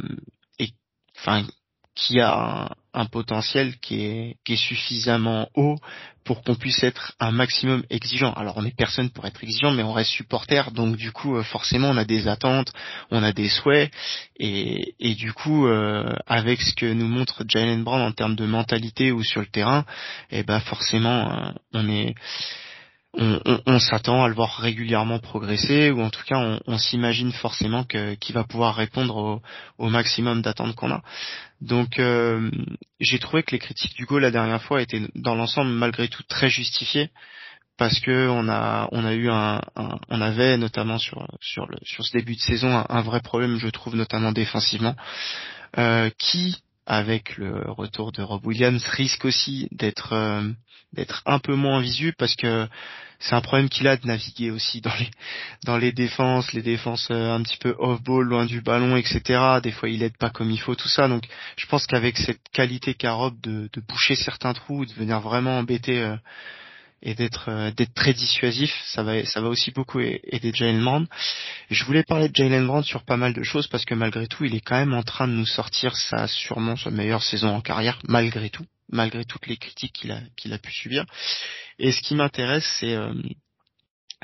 enfin qui a un, potentiel qui est, qui est suffisamment haut pour qu'on puisse être un maximum exigeant. Alors on n'est personne pour être exigeant, mais on reste supporter, donc du coup euh, forcément on a des attentes, on a des souhaits, et, et du coup euh, avec ce que nous montre Jalen Brown en termes de mentalité ou sur le terrain, eh ben forcément euh, on est on, s'attend à le voir régulièrement progresser ou en tout cas on, s'imagine forcément qu'il va pouvoir répondre au, maximum d'attentes qu'on a. Donc euh, j'ai trouvé que les critiques du la dernière fois étaient dans l'ensemble malgré tout très justifiées parce que on a on a eu un, on avait notamment sur ce début de saison un, un vrai problème je trouve notamment défensivement euh, qui avec le retour de Rob Williams risque aussi d'être euh, d'être un peu moins visu parce que c'est un problème qu'il a de naviguer aussi dans les dans les défenses, les défenses euh, un petit peu off ball, loin du ballon, etc. Des fois il aide pas comme il faut, tout ça. Donc je pense qu'avec cette qualité qu'a Rob de, de boucher certains trous, de venir vraiment embêter euh, et d'être euh, d'être très dissuasif, ça va ça va aussi beaucoup aider Jalen Brown. Je voulais parler de Jalen Brown sur pas mal de choses parce que malgré tout, il est quand même en train de nous sortir sa sûrement sa meilleure saison en carrière malgré tout, malgré toutes les critiques qu'il a qu'il a pu subir. Et ce qui m'intéresse, c'est euh,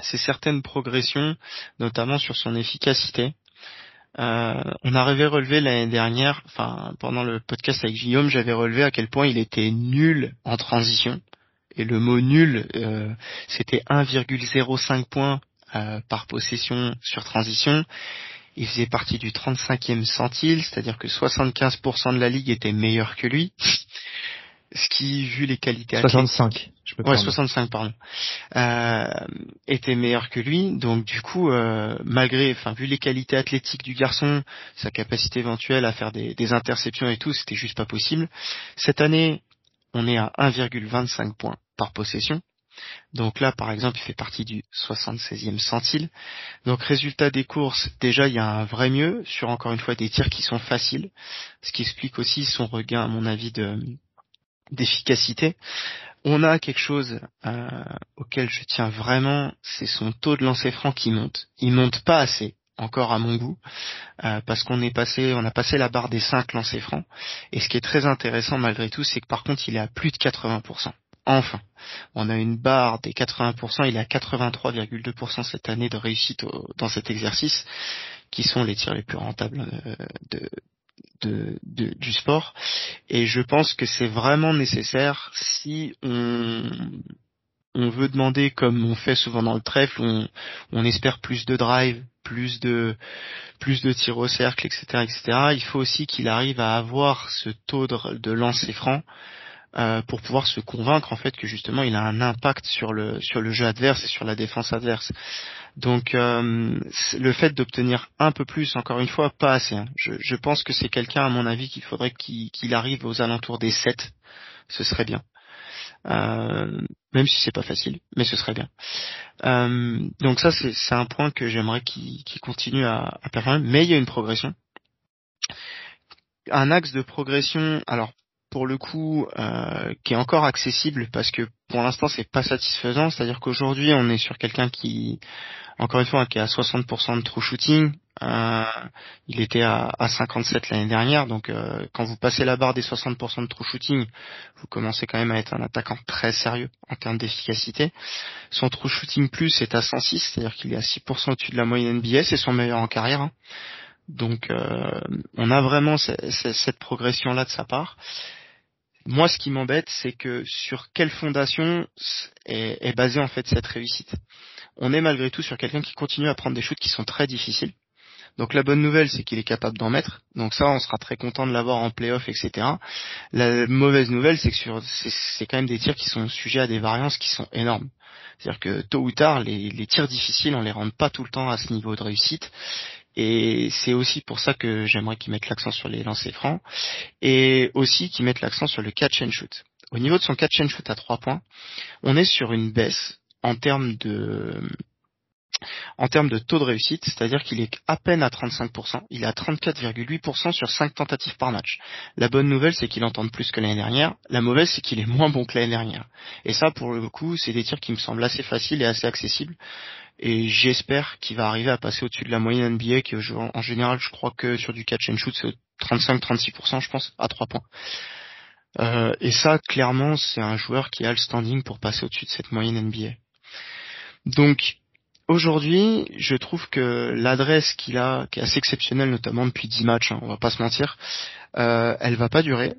c'est certaines progressions, notamment sur son efficacité. Euh, on avait relevé l'année dernière, enfin pendant le podcast avec Guillaume, j'avais relevé à quel point il était nul en transition et le mot nul, euh, c'était 1,05 points euh, par possession sur transition. Il faisait partie du 35e centile, c'est-à-dire que 75% de la ligue était meilleur que lui. Ce qui, vu les qualités 65, je peux ouais, 65 pardon, euh, était meilleur que lui. Donc du coup, euh, malgré, enfin vu les qualités athlétiques du garçon, sa capacité éventuelle à faire des, des interceptions et tout, c'était juste pas possible. Cette année, on est à 1,25 points par possession. Donc là, par exemple, il fait partie du 76e centile. Donc résultat des courses, déjà il y a un vrai mieux sur encore une fois des tirs qui sont faciles, ce qui explique aussi son regain, à mon avis, de d'efficacité. On a quelque chose euh, auquel je tiens vraiment, c'est son taux de lancer franc qui monte. Il monte pas assez encore à mon goût, euh, parce qu'on est passé, on a passé la barre des 5 lancers francs. Et ce qui est très intéressant malgré tout, c'est que par contre, il est à plus de 80%. Enfin, on a une barre des 80%, il est à 83,2% cette année de réussite dans cet exercice, qui sont les tirs les plus rentables euh, du sport. Et je pense que c'est vraiment nécessaire si on, veut demander, comme on fait souvent dans le trèfle, on, espère plus de drive, plus de plus tirs au cercle, etc., etc. Il faut aussi qu'il arrive à avoir ce taux de, de lancer franc euh, pour pouvoir se convaincre en fait que justement il a un impact sur le sur le jeu adverse et sur la défense adverse. Donc euh, le fait d'obtenir un peu plus, encore une fois, pas assez. Hein. Je, je, pense que c'est quelqu'un, à mon avis, qu'il faudrait qu'il arrive aux alentours des 7. Ce serait bien. Euh, même si c'est pas facile, mais ce serait bien. Euh, donc ça, c'est un point que j'aimerais qu'il continue à, à performer. Mais il y a une progression. Un axe de progression, alors pour le coup euh, qui est encore accessible parce que pour l'instant c'est pas satisfaisant, c'est-à-dire qu'aujourd'hui on est sur quelqu'un qui encore une fois qui a 60% de true shooting, euh, il était à, à 57 l'année dernière, donc euh, quand vous passez la barre des 60% de true shooting, vous commencez quand même à être un attaquant très sérieux en termes d'efficacité. Son true shooting plus est à 106, c'est-à-dire qu'il est à 6% au-dessus de la moyenne NBA, c'est son meilleur en carrière. Hein. Donc euh, on a vraiment cette progression là de sa part. Moi, ce qui m'embête, c'est que sur quelle fondation est, basée en fait cette réussite? On est malgré tout sur quelqu'un qui continue à prendre des shoots qui sont très difficiles. Donc la bonne nouvelle, c'est qu'il est capable d'en mettre. Donc ça, on sera très content de l'avoir en playoff, etc. La mauvaise nouvelle, c'est que c'est quand même des tirs qui sont sujets à des variances qui sont énormes. C'est-à-dire que tôt ou tard, les, les, tirs difficiles, on les rend pas tout le temps à ce niveau de réussite. Et c'est aussi pour ça que j'aimerais qu'ils mettent l'accent sur les lancers francs et aussi qu'ils mettent l'accent sur le catch and shoot. Au niveau de son catch and shoot à 3 points, on est sur une baisse en termes de en termes de taux de réussite, c'est-à-dire qu'il est à peine à 35%, il est à 34,8% sur 5 tentatives par match. La bonne nouvelle, c'est qu'il entend plus que l'année dernière. La mauvaise, c'est qu'il est moins bon que l'année dernière. Et ça, pour le coup, c'est des tirs qui me semblent assez faciles et assez accessibles et j'espère qu'il va arriver à passer au-dessus de la moyenne NBA qui en général je crois que sur du catch and shoot c'est 35-36% je pense à 3 points. Euh, et ça clairement c'est un joueur qui a le standing pour passer au-dessus de cette moyenne NBA. Donc aujourd'hui je trouve que l'adresse qu'il a qui est assez exceptionnelle notamment depuis 10 matchs, hein, on va pas se mentir, euh, elle va pas durer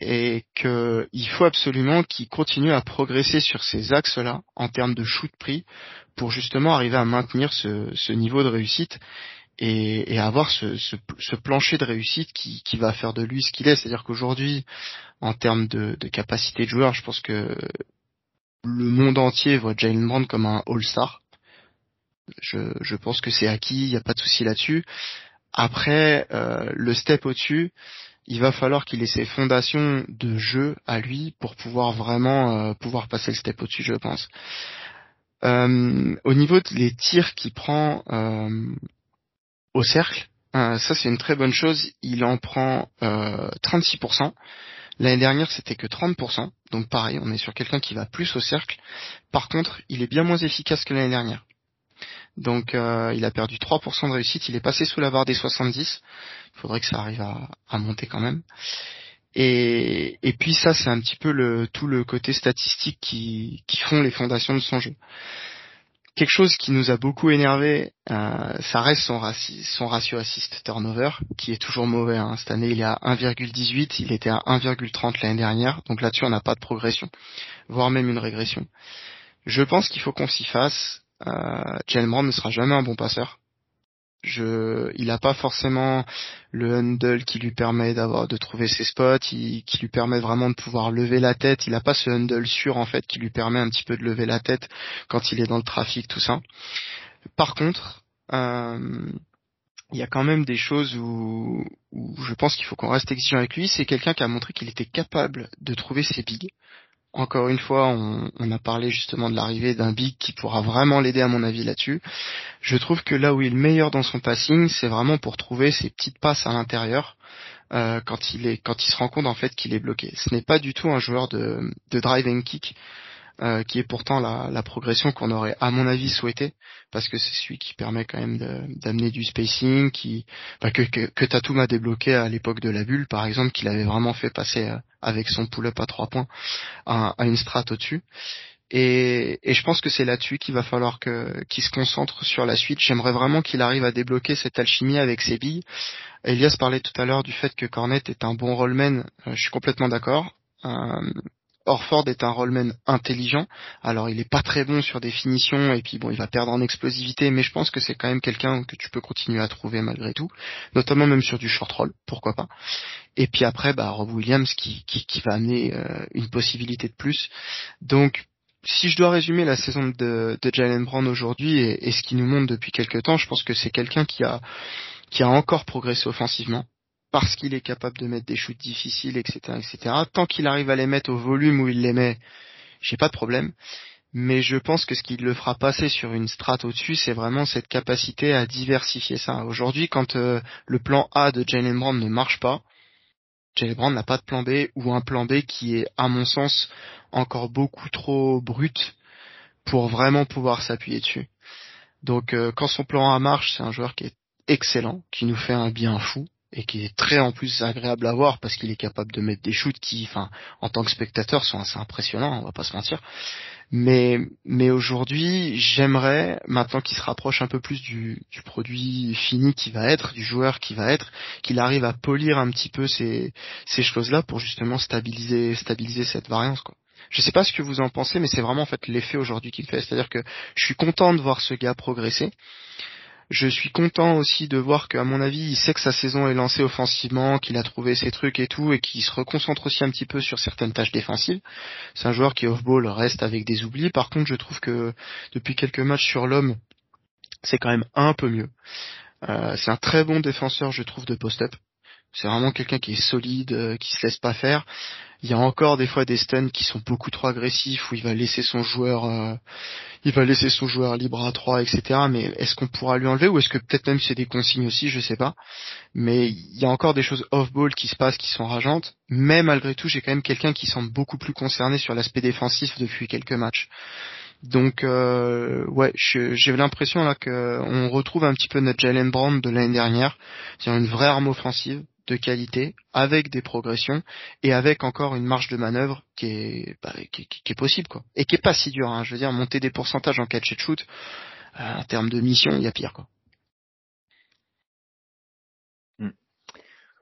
et qu'il faut absolument qu'il continue à progresser sur ces axes-là en termes de shoot prix pour justement arriver à maintenir ce, ce niveau de réussite et, et avoir ce, ce, ce, plancher de réussite qui, qui, va faire de lui ce qu'il est. C'est-à-dire qu'aujourd'hui, en termes de, de, capacité de joueur, je pense que le monde entier voit Jalen Brown comme un All-Star. Je, je, pense que c'est acquis, il n'y a pas de souci là-dessus. Après, euh, le step au-dessus, il va falloir qu'il ait ses fondations de jeu à lui pour pouvoir vraiment euh, pouvoir passer le step au-dessus, je pense. Euh, au niveau des tirs qu'il prend euh, au cercle, ça c'est une très bonne chose. Il en prend 36%. L'année dernière, c'était que 30%. Donc pareil, on est sur quelqu'un qui va plus au cercle. Par contre, il est bien moins efficace que l'année dernière. Donc euh, il a perdu 3% de réussite, il est passé sous la barre des 70. Il faudrait que ça arrive à, monter quand même. Et, et puis ça, c'est un petit peu le, tout le côté statistique qui, qui font les fondations de son jeu. Quelque chose qui nous a beaucoup énervé, euh, ça reste son, son ratio assist turnover, qui est toujours mauvais. Hein. Cette année, il est à 1,18, il était à 1,30 l'année dernière, donc là-dessus, on n'a pas de progression, voire même une régression. Je pense qu'il faut qu'on s'y fasse. Euh, Jalen ne sera jamais un bon passeur. Je, il n'a pas forcément le handle qui lui permet d'avoir de trouver ses spots, qui lui permet vraiment de pouvoir lever la tête. Il n'a pas ce handle sûr en fait qui lui permet un petit peu de lever la tête quand il est dans le trafic, tout ça. Par contre, euh, il y a quand même des choses où, où je pense qu'il faut qu'on reste exigeant avec lui. C'est quelqu'un qui a montré qu'il était capable de trouver ses bigs encore une fois, on, a parlé justement de l'arrivée d'un big qui pourra vraiment l'aider à mon avis là-dessus. Je trouve que là où il est le meilleur dans son passing, c'est vraiment pour trouver ses petites passes à l'intérieur euh, quand il est quand il se rend compte en fait qu'il est bloqué. Ce n'est pas du tout un joueur de, de drive and kick. Euh, qui est pourtant la, la progression qu'on aurait à mon avis souhaité parce que c'est celui qui permet quand même d'amener du spacing qui bah, que, que, Tatum a débloqué à l'époque de la bulle par exemple qu'il avait vraiment fait passer euh, avec son pull-up à trois points à, une strat au-dessus Et, je pense que c'est là-dessus qu'il va falloir qu'il se concentre sur la suite. J'aimerais vraiment qu'il arrive à débloquer cette alchimie avec ses billes. Elias parlait tout à l'heure du fait que Cornet est un bon rollman. Euh, je suis complètement d'accord. Euh, Orford est un rollman intelligent. Alors il est pas très bon sur des finitions et puis bon il va perdre en explosivité, mais je pense que c'est quand même quelqu'un que tu peux continuer à trouver malgré tout, notamment même sur du short roll, pourquoi pas. Et puis après bah Rob Williams qui, qui, qui va amener euh, une possibilité de plus. Donc si je dois résumer la saison de, Jalen Brown aujourd'hui et, ce qu'il nous montre depuis quelques temps, je pense que c'est quelqu'un qui a qui a encore progressé offensivement parce qu'il est capable de mettre des shoots difficiles, etc., etc. Tant qu'il arrive à les mettre au volume où il les met, j'ai pas de problème. Mais je pense que ce qui le fera passer sur une strate au-dessus, c'est vraiment cette capacité à diversifier ça. Aujourd'hui, quand euh, le plan A de Jalen Brown ne marche pas, Jalen Brown n'a pas de plan B ou un plan B qui est, à mon sens, encore beaucoup trop brut pour vraiment pouvoir s'appuyer dessus. Donc euh, quand son plan A marche, c'est un joueur qui est excellent, qui nous fait un bien fou et qui est très en plus agréable à voir parce qu'il est capable de mettre des shoots qui, enfin, en tant que spectateur, sont assez impressionnants, on va pas se mentir. Mais, mais aujourd'hui, j'aimerais, maintenant qu'il se rapproche un peu plus du, du produit fini qui va être, du joueur qui va être, qu'il arrive à polir un petit peu ces, ces choses-là pour justement stabiliser, stabiliser cette variance, quoi. Je sais pas ce que vous en pensez, mais c'est vraiment en fait l'effet aujourd'hui qu'il fait. C'est-à-dire que je suis content de voir ce gars progresser. Je suis content aussi de voir qu'à mon avis, il sait que sa saison est lancée offensivement, qu'il a trouvé ses trucs et tout, et qu'il se reconcentre aussi un petit peu sur certaines tâches défensives. C'est un joueur qui off-ball reste avec des oublis. Par contre, je trouve que depuis quelques matchs sur l'homme, c'est quand même un peu mieux. Euh, c'est un très bon défenseur, je trouve, de post-up. C'est vraiment quelqu'un qui est solide, euh, qui se laisse pas faire. Il y a encore des fois des stuns qui sont beaucoup trop agressifs où il va laisser son joueur, euh, il va laisser son joueur libre à 3, etc. Mais est-ce qu'on pourra lui enlever ou est-ce que peut-être même c'est des consignes aussi, je sais pas. Mais il y a encore des choses off-ball qui se passent qui sont rageantes. Mais malgré tout, j'ai quand même quelqu'un qui semble beaucoup plus concerné sur l'aspect défensif depuis quelques matchs. Donc euh, ouais, j'ai l'impression là qu'on retrouve un petit peu notre Jalen Brown de l'année dernière, c'est une vraie arme offensive de qualité, avec des progressions et avec encore une marge de manœuvre qui est, bah, qui, est possible quoi, et qui est pas si dur. Hein. Je veux dire, monter des pourcentages en catch et shoot, euh, en termes de mission, il y a pire quoi. Hmm.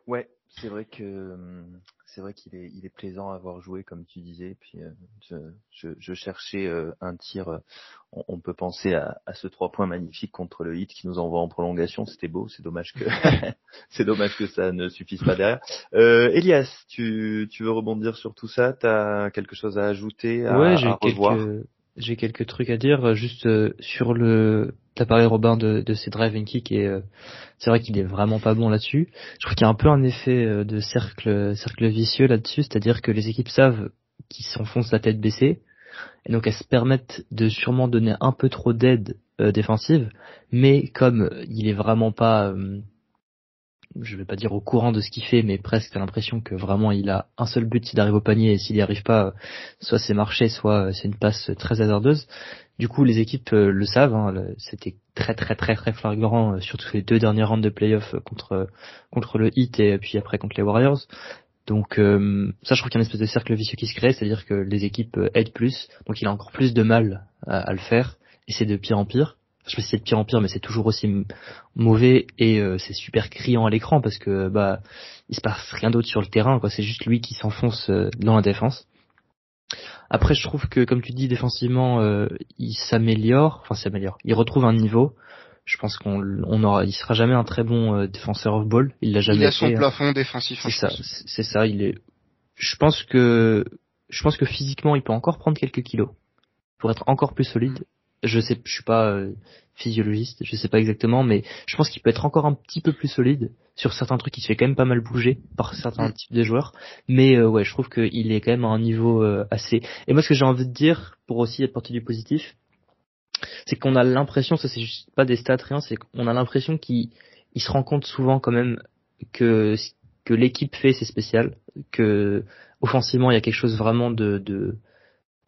Ouais, c'est vrai que hum, c'est vrai qu'il est, il est plaisant à avoir joué, comme tu disais. Puis euh, je, je, je, cherchais euh, un tir. Euh, on, on, peut penser à, à, ce trois points magnifique contre le hit qui nous envoie en prolongation. C'était beau. C'est dommage que c'est dommage que ça ne suffise pas derrière. Euh, Elias, tu, tu veux rebondir sur tout ça? T'as quelque chose à ajouter à, ouais, j'ai quelques j'ai quelques trucs à dire juste euh, sur le parlé Robin de, de ses drive and kick et euh, c'est vrai qu'il est vraiment pas bon là-dessus. Je trouve qu'il y a un peu un effet euh, de cercle cercle vicieux là-dessus, c'est-à-dire que les équipes savent qu'ils s'enfoncent la tête baissée et donc elles se permettent de sûrement donner un peu trop d'aide défensive, mais comme il est vraiment pas je vais pas dire au courant de ce qu'il fait, mais presque t'as l'impression que vraiment il a un seul but, c'est d'arriver au panier, et s'il n'y arrive pas, soit c'est marché, soit c'est une passe très hasardeuse. Du coup, les équipes euh, le savent, hein, c'était très très très très flagrant, euh, surtout les deux dernières rounds de playoff euh, contre contre le Heat et puis après contre les Warriors. Donc ça, je crois qu'il y a une espèce de cercle vicieux qui se crée, c'est-à-dire que les équipes aident plus, donc il a encore plus de mal à le faire, et c'est de pire en pire je sais pas si c'est de pire en pire, mais c'est toujours aussi mauvais et euh, c'est super criant à l'écran parce que bah il se passe rien d'autre sur le terrain, quoi. C'est juste lui qui s'enfonce euh, dans la défense. Après, je trouve que comme tu dis défensivement, euh, il s'améliore, enfin s'améliore, il retrouve un niveau. Je pense qu'on on aura, il sera jamais un très bon défenseur off ball. Il l'a jamais. Il a son hein. plafond défensif. C'est ça, c'est ça. Il est. Je pense que je pense que physiquement, il peut encore prendre quelques kilos pour être encore plus solide je sais, je suis pas euh, physiologiste, je sais pas exactement, mais je pense qu'il peut être encore un petit peu plus solide sur certains trucs. Il se fait quand même pas mal bouger par certains mm. types de joueurs, mais euh, ouais, je trouve qu'il est quand même à un niveau euh, assez. Et moi, ce que j'ai envie de dire pour aussi apporter du positif, c'est qu'on a l'impression, ça c'est juste pas des stats rien, c'est qu'on a l'impression qu'il il se rend compte souvent quand même que que l'équipe fait c'est spécial, que offensivement il y a quelque chose vraiment de, de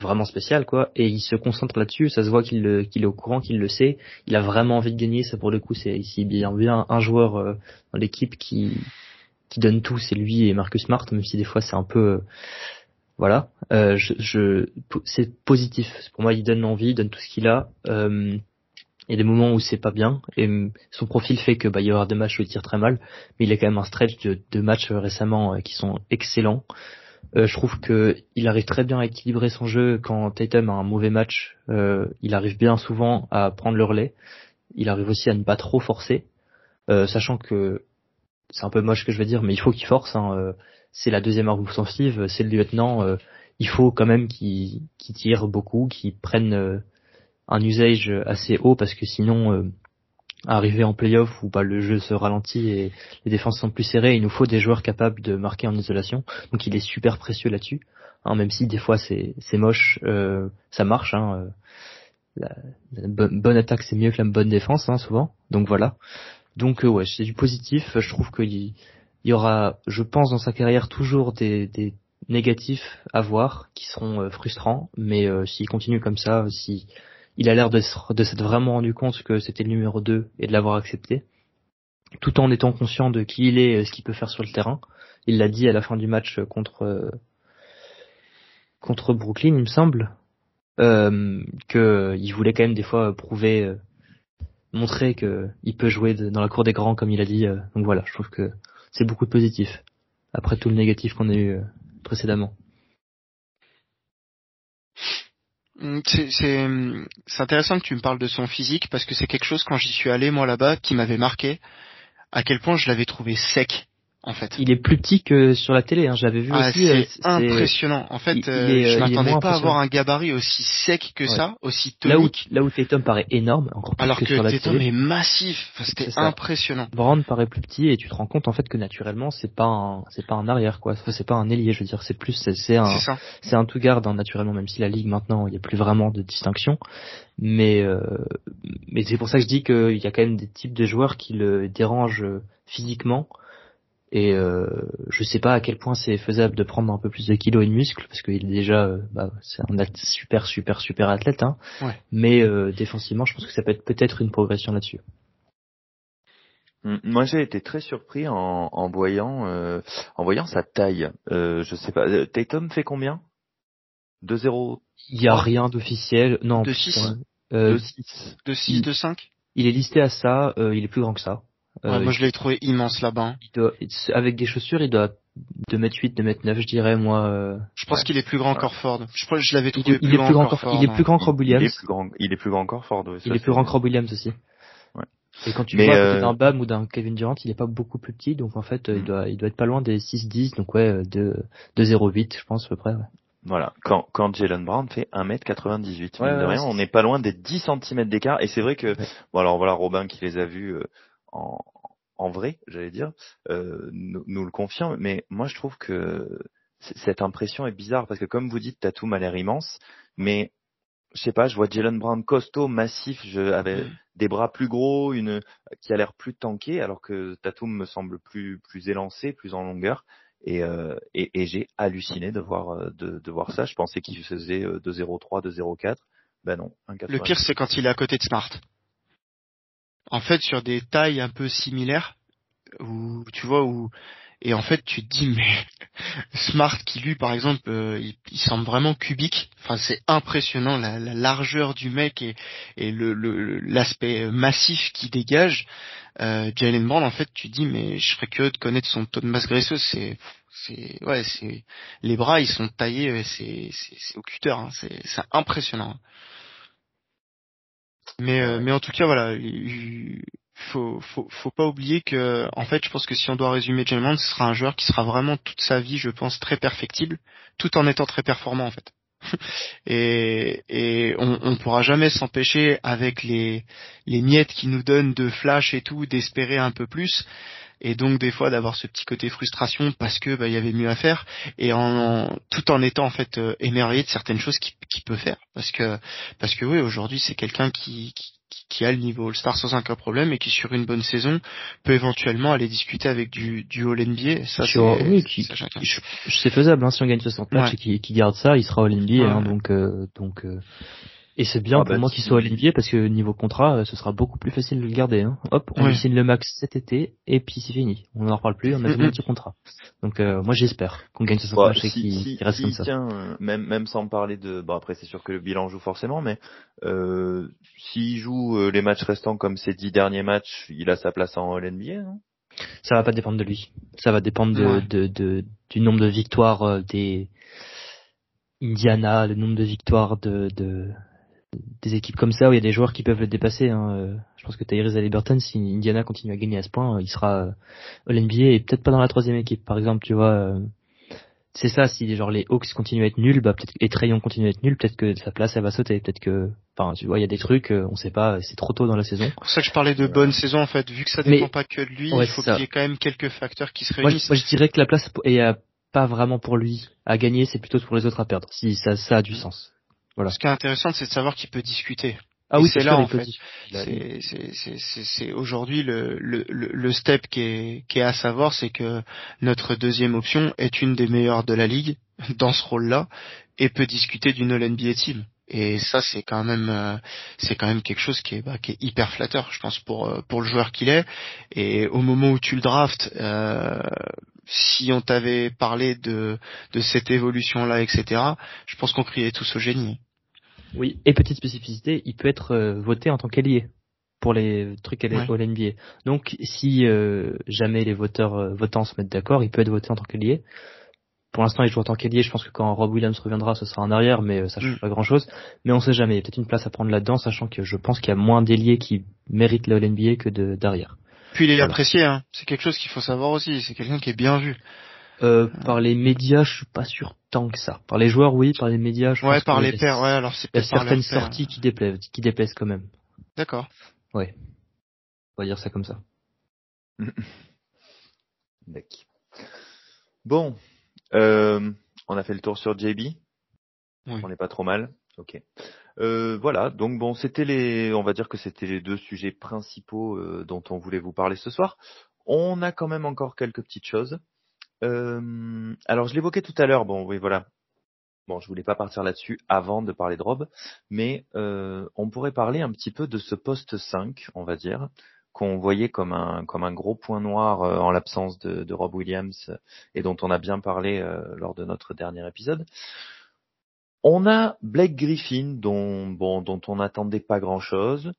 vraiment spécial quoi et il se concentre là-dessus ça se voit qu'il qu'il est au courant qu'il le sait il a vraiment envie de gagner ça pour le coup c'est ici bien bien un joueur euh, dans l'équipe qui qui donne tout c'est lui et Marcus Smart même si des fois c'est un peu Voilà, euh, je, je c'est positif. Pour moi, il donne envie, il donne tout ce qu'il a. Euh, il y a des moments où c'est pas bien et son profil fait que bah il y aura des matchs où il tire très mal, mais il a quand même un stretch de, de matchs récemment qui sont excellents. Euh, je trouve que il arrive très bien à équilibrer son jeu quand Tatum a un mauvais match. Euh, il arrive bien souvent à prendre le relais. Il arrive aussi à ne pas trop forcer, euh, sachant que c'est un peu moche que je vais dire, mais il faut qu'il force. Hein, c'est la deuxième arme offensive, c'est le lieutenant. Il faut quand même qu'il tire beaucoup, qu'il prenne un usage assez haut parce que sinon arriver en playoff où bah, le jeu se ralentit et les défenses sont plus serrées, il nous faut des joueurs capables de marquer en isolation. Donc il est super précieux là-dessus. Hein, même si des fois c'est moche, euh, ça marche. Hein, euh, la, bonne, attaque c'est mieux que la bonne défense hein, souvent. Donc voilà. Donc euh, ouais, c'est du positif. Je trouve qu'il y aura, je pense, dans sa carrière toujours des, des négatifs à voir qui seront frustrants. Mais s'il continue comme ça, si il a l'air de, s'être vraiment rendu compte que c'était le numéro 2 et de l'avoir accepté, tout en étant conscient de qui il est et ce qu'il peut faire sur le terrain. Il l'a dit à la fin du match contre contre Brooklyn, il me semble, euh, qu'il voulait quand même des fois prouver, euh, montrer qu'il peut jouer dans la cour des grands comme il a dit. Euh. donc voilà, je trouve que c'est beaucoup de positif après tout le négatif qu'on a eu euh, précédemment. C'est intéressant que tu me parles de son physique parce que c'est quelque chose quand j'y suis allé moi là-bas qui m'avait marqué à quel point je l'avais trouvé sec en fait. Il est plus petit que sur la télé, hein, j'avais vu ah, aussi. C'est euh, impressionnant. En fait, il, euh, je m'attendais pas à avoir un gabarit aussi sec que ça, aussi tonique. Là où, là où Tatum paraît énorme, encore plus Alors que, sur la Tatum télé. est massif. c'était impressionnant. Brown paraît plus petit et tu te rends compte en fait que naturellement c'est pas un, c'est pas un arrière quoi. c'est pas un ailier, je veux dire. C'est plus, c'est un, c'est un tout garde hein, naturellement, même si la ligue maintenant il y a plus vraiment de distinction. Mais euh, mais c'est pour ça que je dis qu'il y a quand même des types de joueurs qui le dérangent physiquement et euh, je sais pas à quel point c'est faisable de prendre un peu plus de kilos et de muscles parce qu'il est déjà, euh, bah, c'est un super super super athlète. Hein. Mais euh, défensivement, je pense que ça peut être peut-être une progression là-dessus. Hum, moi, j'ai été très surpris en, en voyant euh, en voyant sa taille. Euh, je sais pas. Tatum fait combien? 2-0 Il y a rien d'officiel. Non. De 6 De 6 De 6 de 5 Il est listé à ça. il est plus grand que ça. Euh, moi je l'ai trouvé immense là-bas. avec des chaussures, il doit 2 mètres 8, 2 mètres 9, je dirais moi. Euh, je pense qu'il est plus grand qu'Orford. Je pense je l'avais trouvé il, plus, grand qu'Orford. Il est plus grand que Williams. Il est plus grand, il est plus grand qu'Orford. il est plus grand que Williams aussi. Ouais. Et quand tu vois euh... d'un Bam ou d'un Kevin Durant, il est pas beaucoup plus petit, donc en fait, il mm. doit, il doit être pas loin des 6-10, donc ouais, de, de 0,8, je pense à peu près. Ouais. Voilà, quand, quand Jalen Brown fait 1m98, ouais, de rien, on n'est pas loin des 10 cm d'écart, et c'est vrai que, bon alors voilà, Robin qui les a vus euh, en, en vrai, j'allais dire, euh, nous, le confirme, mais moi je trouve que cette impression est bizarre parce que comme vous dites, Tatum a l'air immense, mais je sais pas, je vois Jalen Brown costaud, massif, je, avec mm. des bras plus gros, une qui a l'air plus tanké, alors que Tatum me semble plus plus élancé, plus en longueur. Et, euh, et, et j'ai halluciné de voir euh, de, de, voir ça. Je pensais qu'il faisait 2-0-3, 2-0-4. Ben non. Le pire, c'est quand il est à côté de Smart en fait sur des tailles un peu similaires où tu vois où et en fait tu te dis mais Smart qui lui par exemple euh, il, semble vraiment cubique. Enfin c'est impressionnant la, largeur du mec et, l'aspect massif qui dégage. Euh, Jalen Brown en fait tu te dis mais je serais curieux de connaître son taux de masse graisseuse. C'est ouais c'est les bras ils sont taillés euh, c'est c'est au cutter hein, c'est c'est impressionnant mais, euh, mais en tout cas, voilà, il faut, faut, faut pas oublier que, en fait, je pense que si on doit résumer Jalen ce sera un joueur qui sera vraiment toute sa vie, je pense, très perfectible, tout en étant très performant, en fait. et, et on, on pourra jamais s'empêcher avec les, les miettes qui nous donnent de flash et tout d'espérer un peu plus et donc des fois d'avoir ce petit côté frustration parce que bah, il y avait mieux à faire et en, tout en étant en fait euh, émerveillé de certaines choses qu'il qui peut faire parce que parce que oui aujourd'hui c'est quelqu'un qui, qui qui a le niveau All-Star sans aucun problème et qui sur une bonne saison peut éventuellement aller discuter avec du, du All-NBA. Ça, c'est oui, c'est faisable. Hein, si on gagne 60 matchs et qu'il garde ça, il sera All-NBA. Hein, donc, euh, donc, euh, Et c'est bien Ah pour bah, moi si- qu'il soit l'NBA parce que niveau contrat, euh, ce sera beaucoup plus facile de le garder. Hein. Hop, on Oui. signe le max cet été et puis c'est fini. On n'en reparle plus, on a fini notre contrat. Donc euh, moi j'espère qu'on gagne ce Bon, match et si, qu'il si- reste s'il comme ça. tient, euh, même, même sans parler de, bon après c'est sûr que le bilan joue forcément, mais euh, s'il joue euh, les matchs restants comme ses dix derniers matchs, il a sa place en All NBA, non Ça va pas dépendre de lui. Ça va dépendre de, Ouais. de, de- du nombre de victoires euh, des Indiana, le nombre de victoires de, de des équipes comme ça où il y a des joueurs qui peuvent le dépasser. Hein. Euh, Je pense que Tyrese Halliburton, si Indiana continue à gagner à ce point, euh, il sera euh, All NBA et peut-être pas dans la troisième équipe. Par exemple, tu vois, c'est ça. Si genre les Hawks continuent à être nuls, bah peut-être et Trae Young continue à être nul, peut-être que sa place elle va sauter. Peut-être que, enfin, tu vois, il y a des trucs, on sait pas. C'est trop tôt dans la saison. C'est pour ça que je parlais de bonne saison en fait, vu que ça Mais- dépend pas que de lui, Ouais, il faut qu'il y ait quand même quelques facteurs qui se Moi, je- réunissent. moi, je dirais que la place est pas vraiment pour lui à gagner, c'est plutôt pour les autres à perdre. Si ça, ça a du sens. Voilà. Ce qui est intéressant, c'est de savoir qu'il peut discuter. Ah Et oui, c'est là, en fait. C'est aujourd'hui le, le, le le step qui est, qui est à savoir, c'est que notre deuxième option est une des meilleures de la ligue dans ce rôle-là et peut discuter d'une All NBA team. Et ça, c'est quand même, euh, c'est quand même quelque chose qui est, bah, qui est hyper flatteur, je pense, pour euh, pour le joueur qu'il est. Et au moment où tu le draftes, euh, si on t'avait parlé de de cette évolution-là, etc., je pense qu'on criait tous au génie. Oui, et petite spécificité, il peut être euh, voté en tant qu'allié pour les trucs Ouais. au NBA. Donc si euh, jamais les voteurs votants se mettent d'accord, il peut être voté en tant qu'allié. Pour l'instant, il joue en tant qu'allié. Je pense que quand Rob Williams reviendra, ce sera en arrière, mais euh, ça change Mm. pas grand-chose. Mais on sait jamais. Il y a peut-être une place à prendre là-dedans, sachant que je pense qu'il y a moins d'ailiers qui méritent la NBA que de d'arrière. Puis il est Voilà. apprécié, hein. C'est quelque chose qu'il faut savoir aussi. C'est quelqu'un qui est bien vu. Euh, par les médias, je suis pas sûr tant que ça. Par les joueurs, oui. Par les médias, je Ouais, pense par que les pairs. Ouais, alors c'est Il y a certaines sorties qui déplaisent, qui déplaisent quand même. D'accord. Ouais. On va dire ça comme ça. D'accord. Bon, euh, on a fait le tour sur JB. Oui. On n'est pas trop mal. Ok. Euh, voilà. Donc bon, c'était les, on va dire que c'était les deux sujets principaux euh, dont on voulait vous parler ce soir. On a quand même encore quelques petites choses. Euh, alors je l'évoquais tout à l'heure. Bon, oui, voilà. Bon, je voulais pas partir là-dessus avant de parler de Rob, mais euh, on pourrait parler un petit peu de ce poste 5, on va dire, qu'on voyait comme un comme un gros point noir euh, en l'absence de, de Rob Williams euh, et dont on a bien parlé euh, lors de notre dernier épisode. On a Blake Griffin dont bon dont on n'attendait pas grand chose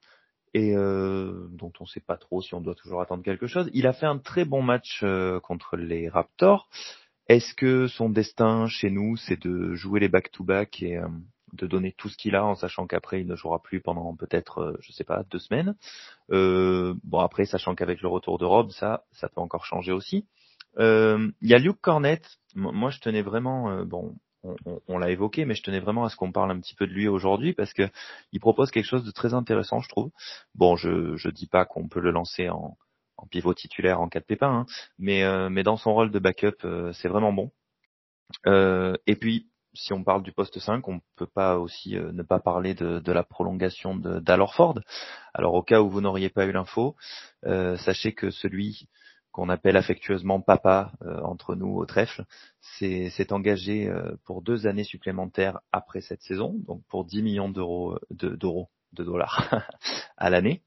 et euh, dont on sait pas trop si on doit toujours attendre quelque chose. Il a fait un très bon match euh, contre les Raptors. Est-ce que son destin chez nous, c'est de jouer les back-to-back et euh, de donner tout ce qu'il a en sachant qu'après il ne jouera plus pendant peut-être, euh, je sais pas, deux semaines euh, Bon après, sachant qu'avec le retour de Rob, ça, ça peut encore changer aussi. Euh, Il y a Luke Cornett. Moi, je tenais vraiment, euh, bon, on, l'a évoqué, mais je tenais vraiment à ce qu'on parle un petit peu de lui aujourd'hui parce que il propose quelque chose de très intéressant, je trouve. Bon, je je dis pas qu'on peut le lancer en, en pivot titulaire en cas de pépin, hein, mais mais dans son rôle de backup, c'est vraiment bon. Euh, et puis, si on parle du poste 5, on peut pas aussi euh, ne pas parler de, la prolongation d'Alorford. Alors, au cas où vous n'auriez pas eu l'info, euh, sachez que celui qu'on appelle affectueusement papa euh, entre nous au trèfle, s'est engagé pour deux années supplémentaires après cette saison, donc pour 10 millions d'euros, de- d'euros, de dollars à l'année.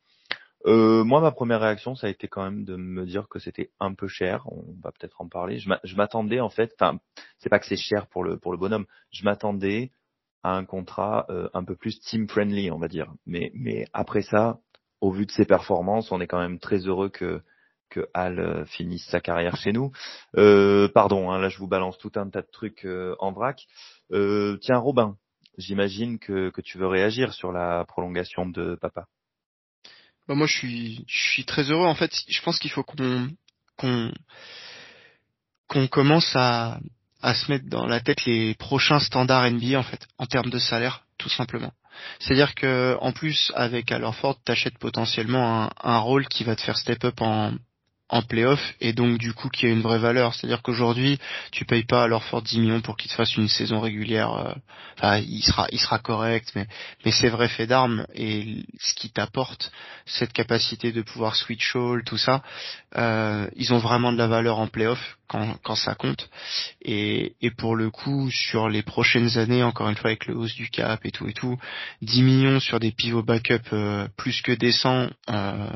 Euh, moi, ma première réaction, ça a été quand même de me dire que c'était un peu cher. On va peut-être en parler. Je m'a- je m'attendais en fait, enfin, c'est pas que c'est cher pour le bonhomme. Je m'attendais à un contrat euh, un peu plus team friendly, on va dire. Mais après ça, au vu de ses performances, on est quand même très heureux que que Al euh, finisse sa carrière chez nous. Euh, pardon, hein, là je vous balance tout un tas de trucs euh, en vrac. Tiens, Robin, j'imagine que tu veux réagir sur la prolongation de papa. Bah moi je suis je suis très heureux en fait. Je pense qu'il faut qu'on qu'on qu'on commence à à se mettre dans la tête les prochains standards NBA en fait en termes de salaire tout simplement. C'est-à-dire que en plus avec Alorford t'achètes potentiellement un, un rôle qui va te faire step up en en playoff et donc du coup qui a une vraie valeur. C'est-à-dire qu'aujourd'hui, tu payes pas à fort 10 millions pour qu'il te fasse une saison régulière. Euh, enfin, il sera, il sera correct, mais mais c'est vrai fait d'armes et ce qui t'apporte cette capacité de pouvoir switch all, tout ça, euh, ils ont vraiment de la valeur en playoff quand quand ça compte. Et et pour le coup, sur les prochaines années, encore une fois avec le hausse du cap et tout et tout, 10 millions sur des pivots backup euh, plus que décents. Euh,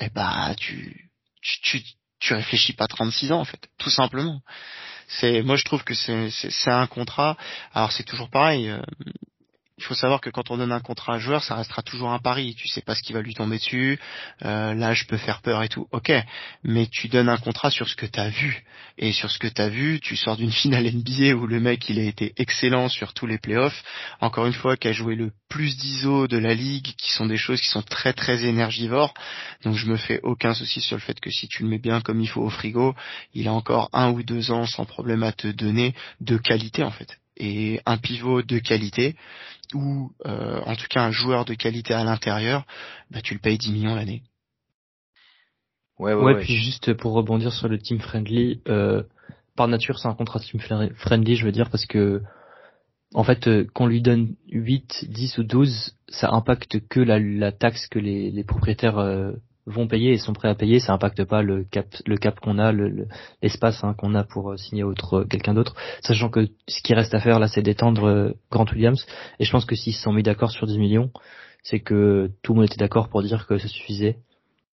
eh bah tu tu, tu, réfléchis pas 36 ans en fait, tout simplement. C'est, moi je trouve que c'est, c'est, un contrat. Alors c'est toujours pareil. Euh, il faut savoir que quand on donne un contrat à un joueur, ça restera toujours un pari. Tu sais pas ce qui va lui tomber dessus. Euh, là, je peux faire peur et tout. Ok, mais tu donnes un contrat sur ce que tu as vu. Et sur ce que tu as vu, tu sors d'une finale NBA où le mec il a été excellent sur tous les playoffs. Encore une fois, qui a joué le plus d'ISO de la ligue, qui sont des choses qui sont très très énergivores. Donc je me fais aucun souci sur le fait que si tu le mets bien comme il faut au frigo, il a encore un ou deux ans sans problème à te donner de qualité en fait et un pivot de qualité ou euh, en tout cas un joueur de qualité à l'intérieur, bah tu le payes 10 millions l'année. Ouais, ouais, ouais, puis juste pour rebondir sur le team friendly, euh, par nature c'est un contrat team friendly, je veux dire, parce que en fait, euh, qu'on lui donne 8, 10 ou 12, ça impacte que la, la taxe que les, les propriétaires euh, vont payer et sont prêts à payer, ça impacte pas le cap, qu'on a, l'espace le, hein, qu'on a pour euh, signer autre quelqu'un d'autre. Sachant que ce qui reste à faire là, c'est d'étendre euh, Grant Williams. Et je pense que s'ils se sont mis d'accord sur 10 millions, c'est que tout le monde était d'accord pour dire que ça suffisait.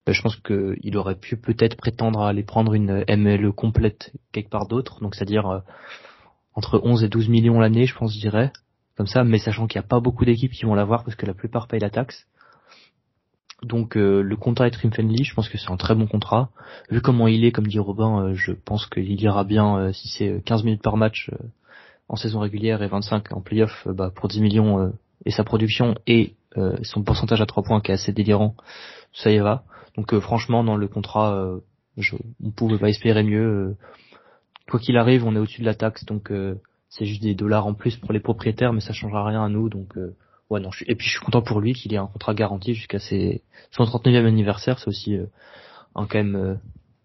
Euh, je pense qu'il aurait pu peut-être prétendre à aller prendre une MLE complète quelque part d'autre, donc c'est-à-dire entre 11 et 12 millions l'année, je pense, je dirais, comme ça, mais sachant qu'il n'y a pas beaucoup d'équipes qui vont l'avoir parce que la plupart payent la taxe. Donc euh, le contrat est trim friendly, je pense que c'est un très bon contrat. Vu comment il est, comme dit Robin, euh, je pense qu'il ira bien euh, si c'est 15 minutes par match en saison régulière et 25 en playoff bah, pour 10 millions et sa production et son pourcentage à 3 points qui est assez délirant, ça ira. Donc franchement dans le contrat, je, on pouvait pas espérer mieux. quoi qu'il arrive, on est au-dessus de la taxe, donc c'est juste des dollars en plus pour les propriétaires, mais ça changera rien à nous, donc ouais non et puis je suis content pour lui qu'il ait un contrat garanti jusqu'à ses son 39e anniversaire. C'est aussi euh, un quand même euh,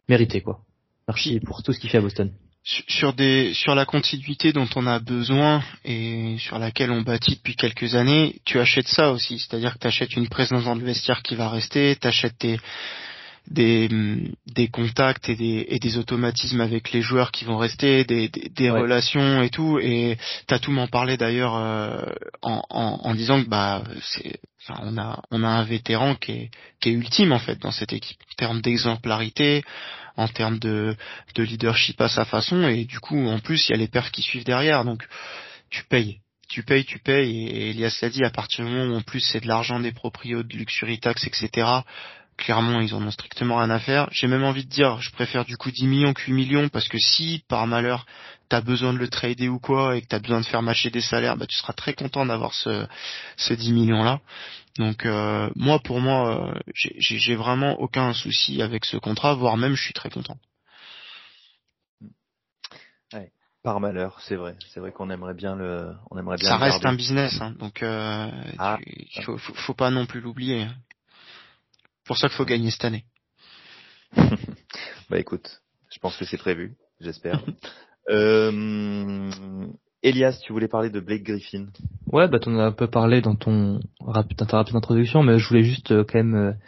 mérité quoi. Merci pour tout ce qu'il fait à Boston. Sur des sur la continuité dont on a besoin et sur laquelle on bâtit depuis quelques années, tu achètes ça aussi, c'est-à-dire que tu achètes une présence dans le vestiaire qui va rester, tu achètes tes des, des contacts et des, et des automatismes avec les joueurs qui vont rester, des, des, relations et tout. Et t'as tout m'en parlé d'ailleurs euh, en, en, en, disant que bah c'est, enfin, on a on a un vétéran qui est qui est ultime en fait dans cette équipe en termes d'exemplarité, en termes de de leadership à sa façon. Et du coup en plus il y a les perfs qui suivent derrière. Donc tu payes tu payes, tu payes, et Elias l'a dit, à partir du moment où en plus c'est de l'argent des proprios de luxury tax, etc., clairement ils en ont strictement rien à faire. J'ai même envie de dire, je préfère du coup 10 millions que 8 millions parce que si par malheur t'as besoin de le trader ou quoi et que t'as besoin de faire matcher des salaires, bah tu seras très content d'avoir ce, ce 10 millions là. Donc euh, moi pour moi, euh, j'ai vraiment aucun souci avec ce contrat, voire même je suis très content. par malheur, c'est vrai. C'est vrai qu'on aimerait bien le, on aimerait bien. Ça reste un business, hein, donc euh, ah. faut, faut, pas non plus l'oublier. Pour ça qu'il faut gagner cette année. bah écoute, je pense que c'est prévu, j'espère. euh, Elias, tu voulais parler de Blake Griffin Ouais, bah t'en as un peu parlé dans ton ta rapide introduction, mais je voulais juste euh, quand même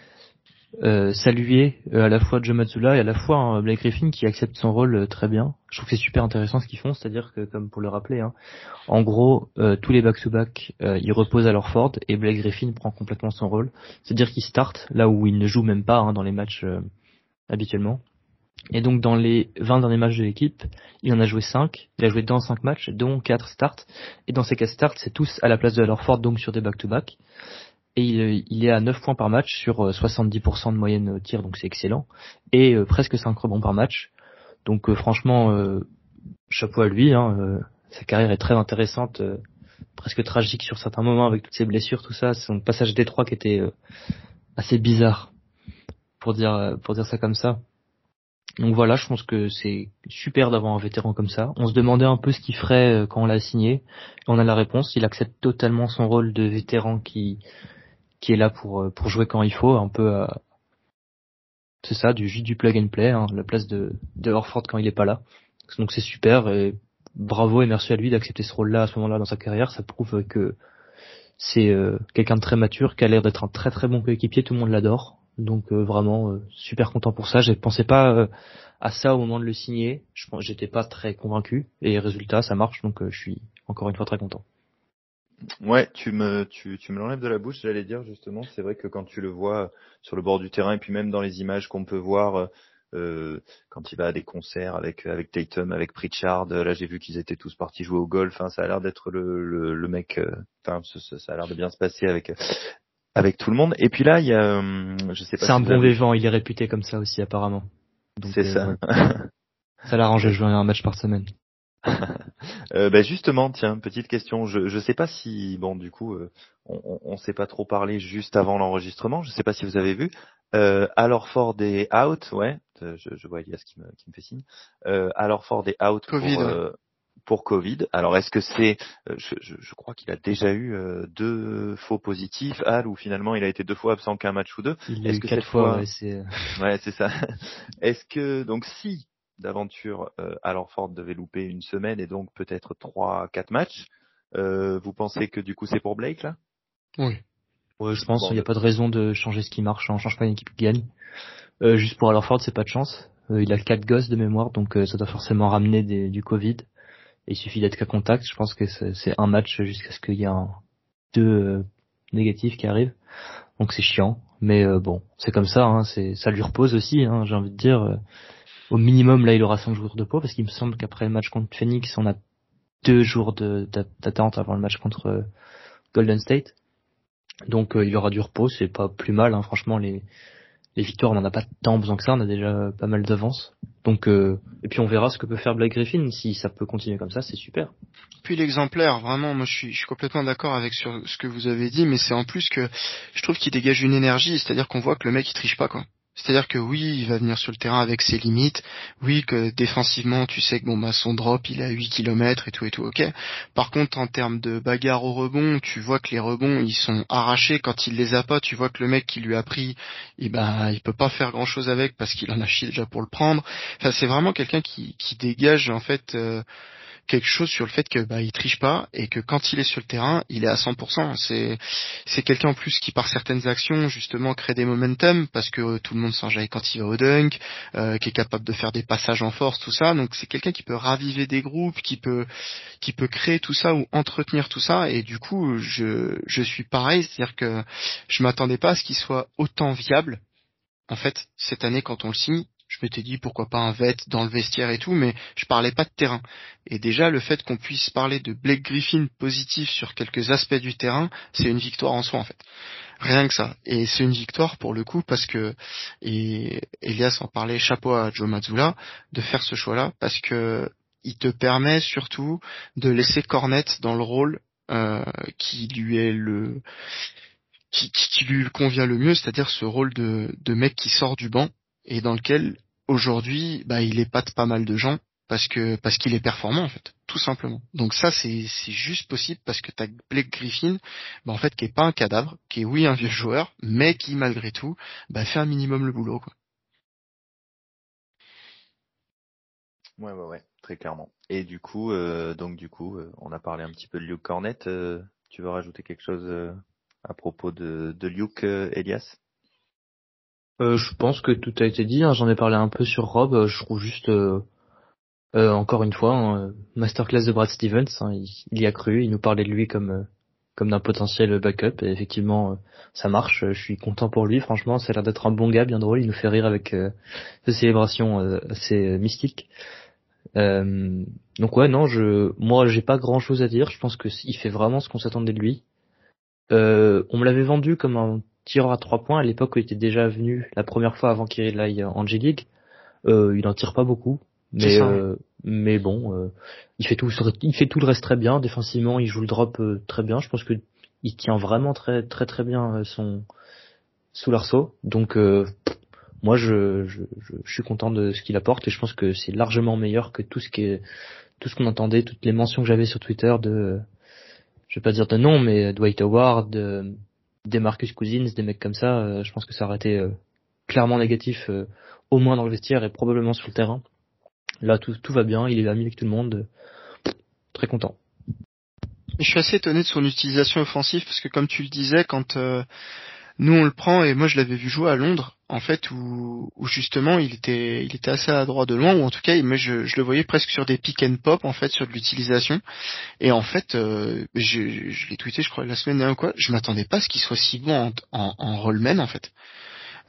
euh, euh, saluer euh, à la fois Joe Matsula et à la fois hein, Blake Griffin qui accepte son rôle euh, très bien. Je trouve que c'est super intéressant ce qu'ils font, c'est-à-dire que comme pour le rappeler, hein, en gros tous les back-to-back ils reposent à leur Ford et Blake Griffin prend complètement son rôle, c'est-à-dire qu'il start là où il ne joue même pas hein, dans les matchs habituellement. Et donc dans les 20 derniers matchs de l'équipe, il en a joué 5, il a joué dans 5 matchs, dont 4 starts, et dans ces 4 starts, c'est tous à la place de leur Ford, donc sur des back-to-back et il, est à 9 points par match sur 70% euh, de moyenne tir, donc c'est excellent, et euh, presque 5 rebonds par match. Donc euh, franchement, chapeau à lui, hein, sa carrière est très intéressante, presque tragique sur certains moments avec toutes ses blessures, tout ça, son passage Détroit qui était assez bizarre, pour dire, pour dire ça comme ça. Donc voilà, je pense que c'est super d'avoir un vétéran comme ça. On se demandait un peu ce qu'il ferait quand on l'a signé. On a la réponse. Il accepte totalement son rôle de vétéran qui qui est là pour euh, pour jouer quand il faut, un peu à, c'est ça, du du plug and play, hein, la place de, de Horford quand il est pas là. Donc c'est super et bravo et merci à lui d'accepter ce rôle-là à ce moment-là dans sa carrière. Ça prouve que c'est euh, quelqu'un de très mature, qui a l'air d'être un très très bon coéquipier, tout le monde l'adore. Donc euh, vraiment euh, super content pour ça. Je pensais pas à ça au moment de le signer. Je j'étais pas très convaincu et résultat ça marche donc je suis encore une fois très content. Ouais, tu me tu, tu me l'enlèves de la bouche, j'allais dire justement, c'est vrai que quand tu le vois sur le bord du terrain et puis même dans les images qu'on peut voir euh, quand il va à des concerts avec avec Tatum, avec Pritchard. Là, j'ai vu qu'ils étaient tous partis jouer au golf. Hein, ça a l'air d'être le, le, le, mec. Euh, enfin, ça, ça, a l'air de bien se passer avec avec tout le monde. Et puis là, il y a, hum, je sais pas. C'est un bon vivant. Il est réputé comme ça aussi apparemment. C'est ça. Euh, ça l'arrange de jouer un match par semaine. Euh, bah justement, tiens, petite question. Je je sais pas si bon du coup on, on, s'est pas trop parlé juste avant l'enregistrement. Je sais pas si vous avez vu. Euh, alors Ford est out, ouais. Euh, je, je vois Elias qui me, qui me fait signe. Euh, alors Ford est out COVID, pour, euh, pour Covid. Alors est-ce que c'est, euh, je, je, je, crois qu'il a déjà eu deux faux positifs, Al, ou finalement il a été deux fois absent qu'un match ou deux. Est-ce que quatre fois, ouais, c'est. Ouais, c'est ça. est-ce que donc si d'aventure euh, alors Ford devait louper une semaine et donc peut-être trois, quatre matchs, vous pensez que du coup c'est pour Blake là? Oui. Ouais, je pense qu'il n'y a pas de raison de changer ce qui marche. On change pas une équipe qui gagne. Euh, juste pour Ford, c'est pas de chance. Euh, il a quatre gosses de mémoire, donc euh, ça doit forcément ramener des, du Covid. Et il suffit d'être qu'à contact. Je pense que c'est un match jusqu'à ce qu'il y ait un, deux euh, négatifs qui arrivent. Donc c'est chiant. Mais bon, c'est comme ça. Hein, c'est ça lui repose aussi. Hein, J'ai envie de dire. Au minimum, là, il aura cinq jours de pause parce qu'il me semble qu'après le match contre Phoenix, on a deux jours d'attente avant le match contre Golden State. Donc il y aura du repos, c'est pas plus mal. Hein, franchement, les victoires, on n'en a pas tant besoin que ça, on a déjà pas mal d'avance. Donc, euh, et puis on verra ce que peut faire Blake Griffin. Si ça peut continuer comme ça, c'est super. Puis l'exemplaire, vraiment, moi je suis, complètement d'accord avec ce que vous avez dit, mais c'est en plus que je trouve qu'il dégage une énergie, c'est-à-dire qu'on voit que le mec il triche pas quoi. C'est-à-dire que oui, il va venir sur le terrain avec ses limites. Oui, que défensivement, tu sais que bon bah son drop, il est à 8 km et tout et tout, ok. Par contre, en termes de bagarre au rebond, tu vois que les rebonds, ils sont arrachés. Quand il les a pas, tu vois que le mec qui lui a pris, eh ben, il peut pas faire grand chose avec parce qu'il en a chié déjà pour le prendre. Enfin, c'est vraiment quelqu'un qui, qui dégage en fait. Euh, quelque chose sur le fait que bah il triche pas et que quand il est sur le terrain, il est à 100%. C'est c'est quelqu'un en plus qui par certaines actions justement crée des momentum parce que tout le monde s'enjaille quand il va au dunk, euh, qui est capable de faire des passages en force, tout ça. Donc c'est quelqu'un qui peut raviver des groupes, qui peut qui peut créer tout ça ou entretenir tout ça. Et du coup, je je suis pareil, c'est-à-dire que je m'attendais pas à ce qu'il soit autant viable en fait, cette année, quand on le signe, je m'étais dit pourquoi pas un vet dans le vestiaire et tout, mais je parlais pas de terrain. Et déjà le fait qu'on puisse parler de Blake Griffin positif sur quelques aspects du terrain, c'est une victoire en soi en fait. Rien que ça. Et c'est une victoire pour le coup parce que et Elias en parlait, chapeau à Joe Mazzulla de faire ce choix-là parce que il te permet surtout de laisser Cornet dans le rôle euh, qui lui est le qui, lui convient le mieux, c'est-à-dire ce rôle de mec qui sort du banc et dans lequel aujourd'hui bah, il épate pas mal de gens parce que parce qu'il est performant en fait tout simplement. Donc ça c'est c'est juste possible parce que t'as Blake Griffin bah, en fait qui est pas un cadavre qui est oui un vieux joueur mais qui malgré tout bah, fait un minimum le boulot quoi. Ouais ouais ouais très clairement. Et du coup euh, donc du coup euh, on a parlé un petit peu de Luke Cornet euh, tu veux rajouter quelque chose euh, à propos de de Luke Elias? Euh, je pense que tout a été dit. Hein. J'en ai parlé un peu sur Rob. Euh, je trouve juste, euh, encore une fois, hein, masterclass de Brad Stevens. Hein. il, y a cru. Il nous parlait de lui comme comme d'un potentiel backup. Et effectivement, ça marche. Je suis content pour lui. Franchement, ça a l'air d'être un bon gars, bien drôle. Il nous fait rire avec ses célébrations assez mystiques. donc ouais, non, je, moi, j'ai pas grand chose à dire. Je pense que il fait vraiment ce qu'on s'attendait de lui. on me l'avait vendu comme un tireur à trois points à l'époque où il était déjà venu la première fois avant qu'il aille en G-League. Euh, il en tire pas beaucoup, mais euh, mais bon, euh, il fait tout il fait tout le reste très bien. Défensivement, il joue le drop euh, très bien. Je pense que il tient vraiment très très très bien euh, son sous l'arceau. Donc moi, je, je, je, suis content de ce qu'il apporte et je pense que c'est largement meilleur que tout ce qui est tout ce qu'on entendait, toutes les mentions que j'avais sur Twitter de je vais pas dire de nom, mais Dwight Howard, des Marcus Cousins, des mecs comme ça, euh, je pense que ça aurait été euh, clairement négatif, au moins dans le vestiaire et probablement sur le terrain. Là, tout, tout va bien, il est ami avec tout le monde. Très content. Je suis assez étonné de son utilisation offensive parce que comme tu le disais, quand nous on le prend et moi je l'avais vu jouer à Londres en fait où, justement il était il était assez à droite de loin ou en tout cas moi je, je, le voyais presque sur des pick and pop en fait sur de l'utilisation. Et en fait euh, je, je l'ai tweeté je crois la semaine dernière quoi je m'attendais pas à ce qu'il soit si bon en, en, en rollman en fait.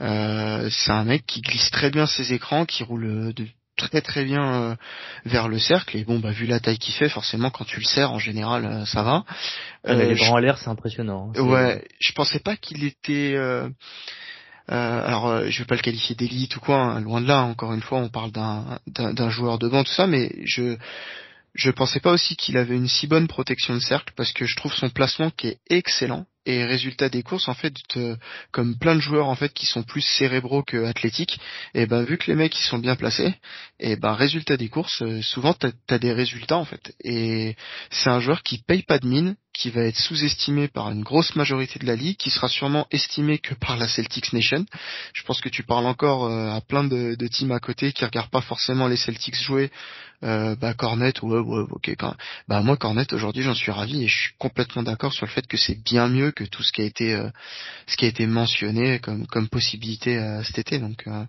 Euh, c'est un mec qui glisse très bien ses écrans qui roule de très très bien euh, vers le cercle. Et bon bah vu la taille qu'il fait forcément quand tu le serres en général euh, ça va. Euh, les bras en l'air c'est impressionnant hein, ouais je pensais pas qu'il était euh, alors je vais pas le qualifier d'élite ou quoi hein, loin de là encore une fois on parle d'un joueur de tout ça mais je je pensais pas aussi qu'il avait une si bonne protection de cercle parce que je trouve son placement qui est excellent et résultat des courses en fait comme plein de joueurs en fait qui sont plus cérébraux que athlétiques et ben vu que les mecs ils sont bien placés et ben résultat des courses euh, souvent t'as as des résultats en fait et c'est un joueur qui paye pas de mine qui va être sous-estimé par une grosse majorité de la ligue, qui sera sûrement estimé que par la Celtics Nation. Je pense que tu parles encore euh, à plein de, de, teams à côté qui regardent pas forcément les Celtics jouer. Euh, bah Cornet, ouais, ouais, ok. Quand... Bah moi Cornet aujourd'hui j'en suis ravi et je suis complètement d'accord sur le fait que c'est bien mieux que tout ce qui a été euh, ce qui a été mentionné comme comme possibilité euh, cet été. Donc euh,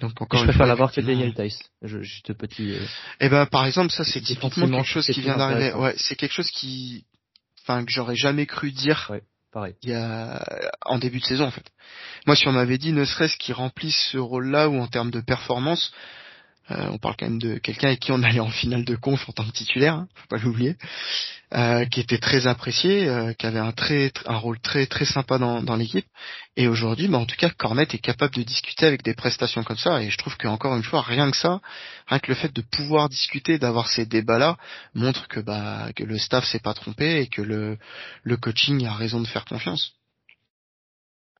donc encore. je préfère l'avoir que Daniel Tice. juste petit. Eh ben par exemple ça c'est typiquement quelque chose qui vient d'arriver. Ouais, c'est quelque chose qui enfin que j'aurais jamais cru dire pareil. il y a en début de saison en fait. Moi si on m'avait dit ne serait-ce qu'il remplisse ce rôle-là ou en termes de performance, euh, on parle quand même de quelqu'un avec qui on allait en finale de conf en tant que titulaire, hein, faut pas l'oublier, euh, qui était très apprécié, euh, qui avait un très un rôle très très sympa dans, l'équipe. Et aujourd'hui, bah, en tout cas, Cornet est capable de discuter avec des prestations comme ça. Et je trouve qu'encore une fois, rien que ça, rien que le fait de pouvoir discuter, d'avoir ces débats-là, montre que bah que le staff s'est pas trompé et que le le coaching a raison de faire confiance.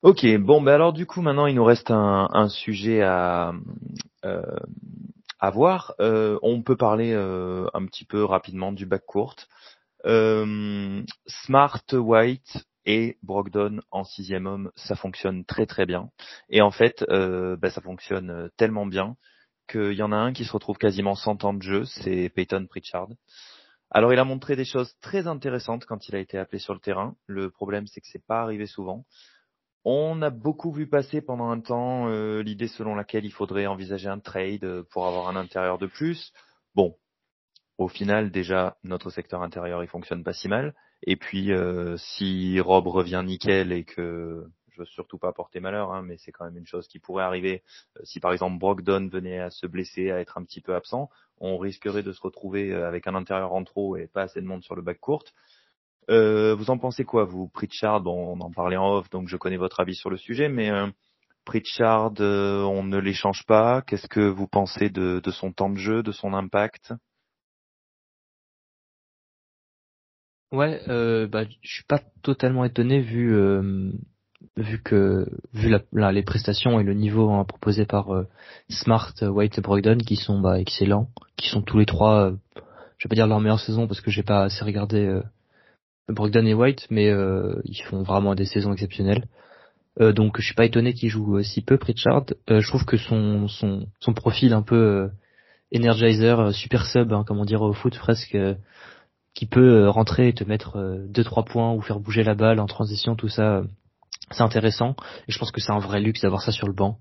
Ok, bon, ben alors du coup maintenant il nous reste un, sujet à, à voir. Euh, on peut parler euh, un petit peu rapidement du back court. Euh, Smart, White et Brogdon en sixième homme, ça fonctionne très très bien. Et en fait, bah, ça fonctionne tellement bien qu'il y en a un qui se retrouve quasiment 100 ans de jeu, c'est Peyton Pritchard. Alors il a montré des choses très intéressantes quand il a été appelé sur le terrain. Le problème c'est que c'est pas arrivé souvent. On a beaucoup vu passer pendant un temps euh, l'idée selon laquelle il faudrait envisager un trade euh, pour avoir un intérieur de plus. Bon, au final déjà notre secteur intérieur il fonctionne pas si mal. Et puis euh, si Rob revient nickel et que je veux surtout pas porter malheur, hein, mais c'est quand même une chose qui pourrait arriver. si par exemple Brogdon venait à se blesser, à être un petit peu absent, on risquerait de se retrouver avec un intérieur en trop et pas assez de monde sur le bac court. Euh, vous en pensez quoi, vous, Pritchard? Bon, On en parlait en off, donc je connais votre avis sur le sujet, mais euh, Pritchard, euh, on ne l'échange pas. Qu'est-ce que vous pensez de, de, son temps de jeu, de son impact? Ouais, euh, bah, je suis pas totalement étonné vu vu que vu la, les prestations et le niveau hein, proposé par Smart, White et Brogdon qui sont bah, excellents, qui sont tous les trois, je vais pas dire leur meilleure saison parce que j'ai pas assez regardé Brogdon et White, mais euh, ils font vraiment des saisons exceptionnelles. Euh, donc je suis pas étonné qu'il joue euh, si peu Pritchard. je trouve que son son son profil un peu energizer, super sub, hein, comme on dirait au foot presque, qui peut rentrer et te mettre deux trois points ou faire bouger la balle en transition, tout ça, c'est intéressant. Et je pense que c'est un vrai luxe d'avoir ça sur le banc.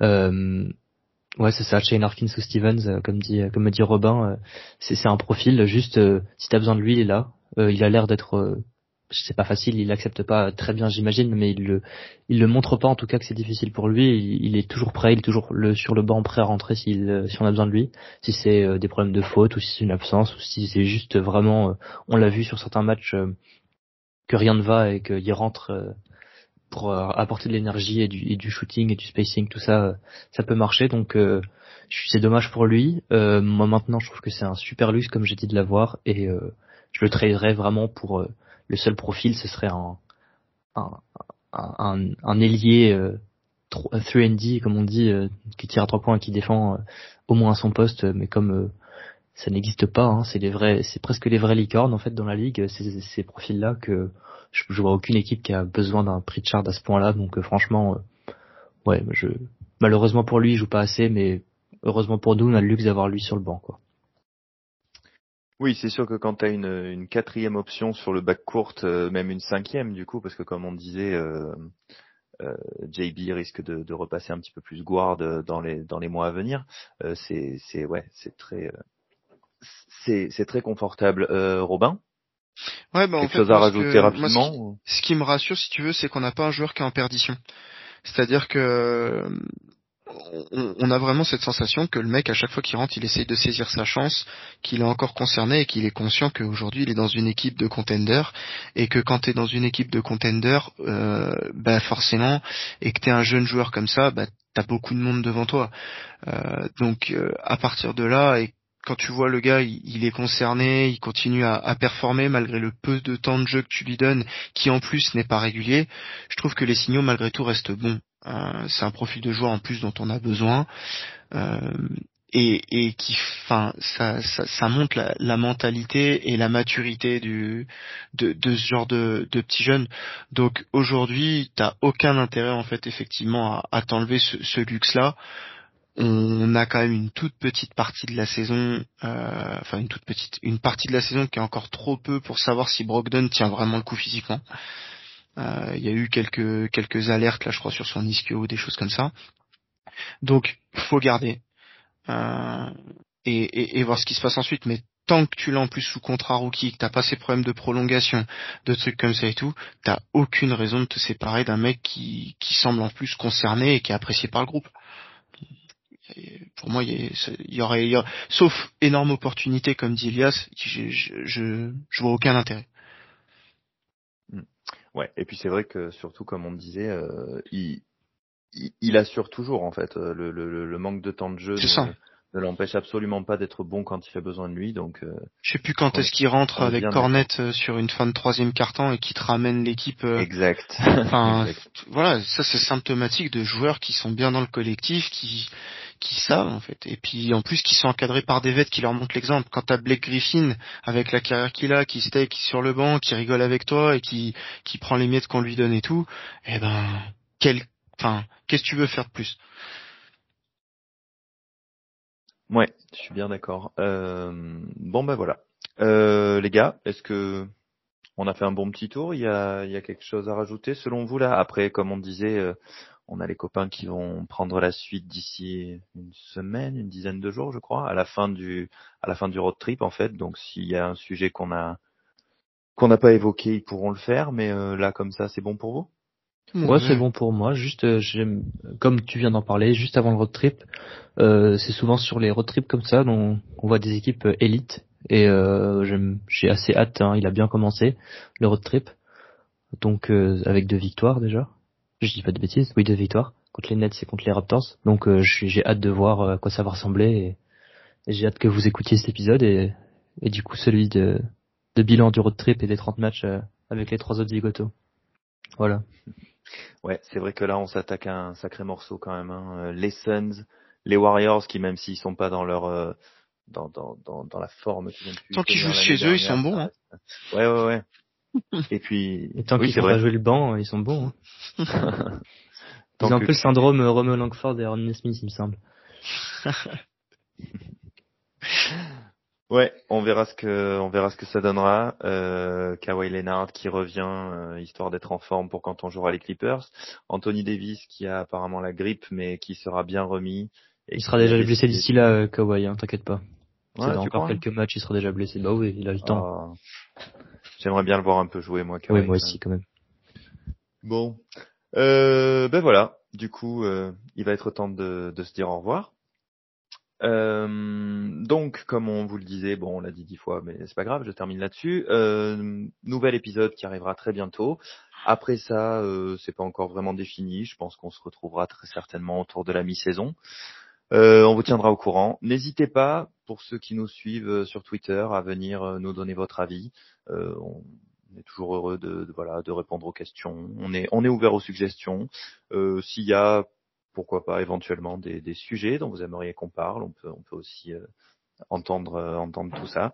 ouais, c'est ça, Shane Harkins ou Stevens, comme dit comme me dit Robin, c'est c'est un profil juste si t'as besoin de lui, il est là. Euh, il a l'air d'être euh, c'est pas facile, il l'accepte pas très bien, j'imagine, mais il le, il le montre pas en tout cas que c'est difficile pour lui. Il, est toujours prêt, il est toujours sur le banc prêt à rentrer si, si on a besoin de lui. Si c'est euh, des problèmes de faute ou si c'est une absence ou si c'est juste vraiment, on l'a vu sur certains matchs que rien ne va et qu'il rentre pour apporter de l'énergie et du, et du shooting et du spacing, tout ça, ça peut marcher. Donc c'est dommage pour lui. moi maintenant, je trouve que c'est un super luxe comme j'ai dit de l'avoir et je le traderais vraiment pour euh, le seul profil, ce serait un un, ailier euh, 3D comme on dit, euh, qui tire à trois points et qui défend euh, au moins son poste, mais comme ça n'existe pas, hein, c'est les vrais, c'est presque les vrais licornes en fait dans la ligue, ces, ces profils-là que je, je, vois aucune équipe qui a besoin d'un Pritchard à ce point-là, donc franchement ouais, je malheureusement pour lui, il joue pas assez, mais heureusement pour nous, on a le luxe d'avoir lui sur le banc, quoi. Oui, c'est sûr que quand tu as une, une quatrième option sur le bac courte, euh, même une cinquième du coup, parce que comme on disait, euh, euh, JB risque de, de, repasser un petit peu plus guard dans les dans les mois à venir. Euh, c'est c'est ouais, c'est très c'est c'est très confortable. Robin. Ouais, bah, Quelque en fait, chose à rajouter rapidement. ce, qui, me rassure, si tu veux, c'est qu'on n'a pas un joueur qui est en perdition. C'est-à-dire que on, a vraiment cette sensation que le mec, à chaque fois qu'il rentre, il essaye de saisir sa chance, qu'il est encore concerné et qu'il est conscient qu'aujourd'hui, il est dans une équipe de contenders et que quand tu dans une équipe de contenders, euh, bah forcément, et que tu es un jeune joueur comme ça, bah, tu as beaucoup de monde devant toi. Euh, donc, euh, à partir de là, et quand tu vois le gars, il, est concerné, il continue à, performer malgré le peu de temps de jeu que tu lui donnes, qui en plus n'est pas régulier, je trouve que les signaux malgré tout restent bons. Euh, c'est un profil de joueur en plus dont on a besoin. Euh, et, et, qui, enfin, ça, ça, ça montre la, la, mentalité et la maturité du de, de ce genre de, de petits jeunes. Donc aujourd'hui, t'as aucun intérêt en fait effectivement à, à t'enlever ce, ce luxe-là. On a quand même une toute petite partie de la saison, euh, enfin une toute petite, une partie de la saison qui est encore trop peu pour savoir si Brogdon tient vraiment le coup physiquement. Euh, il y a eu quelques quelques alertes là, je crois, sur son ischio, des choses comme ça. Donc, faut garder euh, et, et, et, voir ce qui se passe ensuite. Mais tant que tu l'as en plus sous contrat rookie, que t'as pas ces problèmes de prolongation, de trucs comme ça et tout, t'as aucune raison de te séparer d'un mec qui, qui semble en plus concerné et qui est apprécié par le groupe. pour moi, il y, aurait, sauf énorme opportunité comme dit Elias, je, je, je vois aucun intérêt. Ouais, et puis c'est vrai que surtout comme on disait, euh, il, il, assure toujours en fait euh, le, le, le, manque de temps de jeu. Ne, l'empêche absolument pas d'être bon quand il fait besoin de lui. Donc, euh, je sais plus quand est-ce qu'il rentre avec Cornet euh, sur une fin de troisième carton et qui te ramène l'équipe. exact. Enfin, voilà, ça c'est symptomatique de joueurs qui sont bien dans le collectif, qui qui savent en fait, et puis en plus qui sont encadrés par des vêtes qui leur montrent l'exemple. Quand t'as Blake Griffin avec la carrière qu'il a, qui steak sur le banc, qui rigole avec toi et qui qui prend les miettes qu'on lui donne et tout, eh ben quel, enfin qu'est-ce que tu veux faire de plus? Ouais, je suis bien d'accord. Euh, bon ben voilà, euh, les gars, est-ce que on a fait un bon petit tour? Il y a, y a quelque chose à rajouter selon vous là? Après, comme on disait, euh, on a les copains qui vont prendre la suite d'ici une semaine, une dizaine de jours, je crois, à la fin du, à la fin du road trip en fait. Donc s'il y a un sujet qu'on a qu'on n'a pas évoqué, ils pourront le faire. Mais euh, là, comme ça, c'est bon pour vous? Ouais, c'est bon pour moi. Juste, euh, j'aime, comme tu viens d'en parler, juste avant le road trip, euh, c'est souvent sur les road trips comme ça, dont on voit des équipes élites. Et j'ai assez hâte. Hein, il a bien commencé le road trip, donc avec deux victoires déjà je dis pas de bêtises, oui deux victoires contre les Nets et contre les Raptors. Donc euh, j'ai hâte de voir euh, à quoi ça va ressembler et, j'ai hâte que vous écoutiez cet épisode et, et du coup celui de, de bilan du road trip et des 30 matchs euh, avec les trois autres zigotos. Voilà. Ouais, c'est vrai que là on s'attaque à un sacré morceau quand même. Hein. Les Suns, les Warriors qui même s'ils sont pas dans leur dans, dans, dans, dans la forme Tant qu'ils jouent chez eux, ils sont bons. Hein. Ouais, ouais, ouais. Et puis, et tant qu'ils font pas jouer le banc, ils sont bons. Hein. ils ont un peu le syndrome Romeo Langford et Aaron Smith, il me semble. ouais, on verra ce que on verra ce que ça donnera. Euh, Kawhi Leonard qui revient euh, histoire d'être en forme pour quand on jouera les Clippers. Anthony Davis qui a apparemment la grippe mais qui sera bien remis. il sera déjà blessé d'ici là, euh, Kawhi, hein, t'inquiète pas. Ouais, dans encore quelques matchs, il sera déjà blessé. Bah oui, il a le temps. Ah. J'aimerais bien le voir un peu jouer, moi. oui, moi aussi, quand même. Bon. Euh, ben voilà. Du coup, euh, il va être temps de, de se dire au revoir. Euh, donc, comme on vous le disait, bon, on l'a dit dix fois, mais c'est pas grave, je termine là-dessus. Euh, nouvel épisode qui arrivera très bientôt. Après ça, euh, c'est pas encore vraiment défini. Je pense qu'on se retrouvera très certainement autour de la mi-saison. Euh, on vous tiendra au courant. N'hésitez pas, pour ceux qui nous suivent euh, sur Twitter, à venir euh, nous donner votre avis. on est toujours heureux de, voilà de répondre aux questions. On est on est ouvert aux suggestions. S'il y a pourquoi pas éventuellement des, des sujets dont vous aimeriez qu'on parle, on peut on peut aussi entendre entendre tout ça.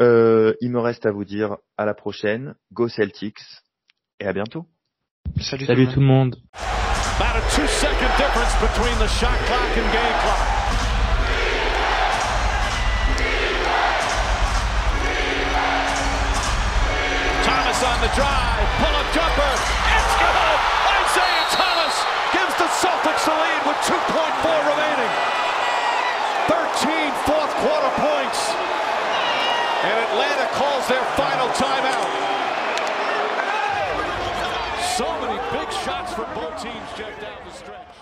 il me reste à vous dire à la prochaine. Go Celtics et à bientôt. Salut, Salut tout le monde. About a two-second difference between the shot clock and game clock. Thomas on the drive, pull-up jumper, it's good! Isaiah Thomas gives the Celtics the lead with 2.4 remaining. 13 fourth quarter points. And Atlanta calls their final timeout. Shots from both teams, Jeff, down the stretch.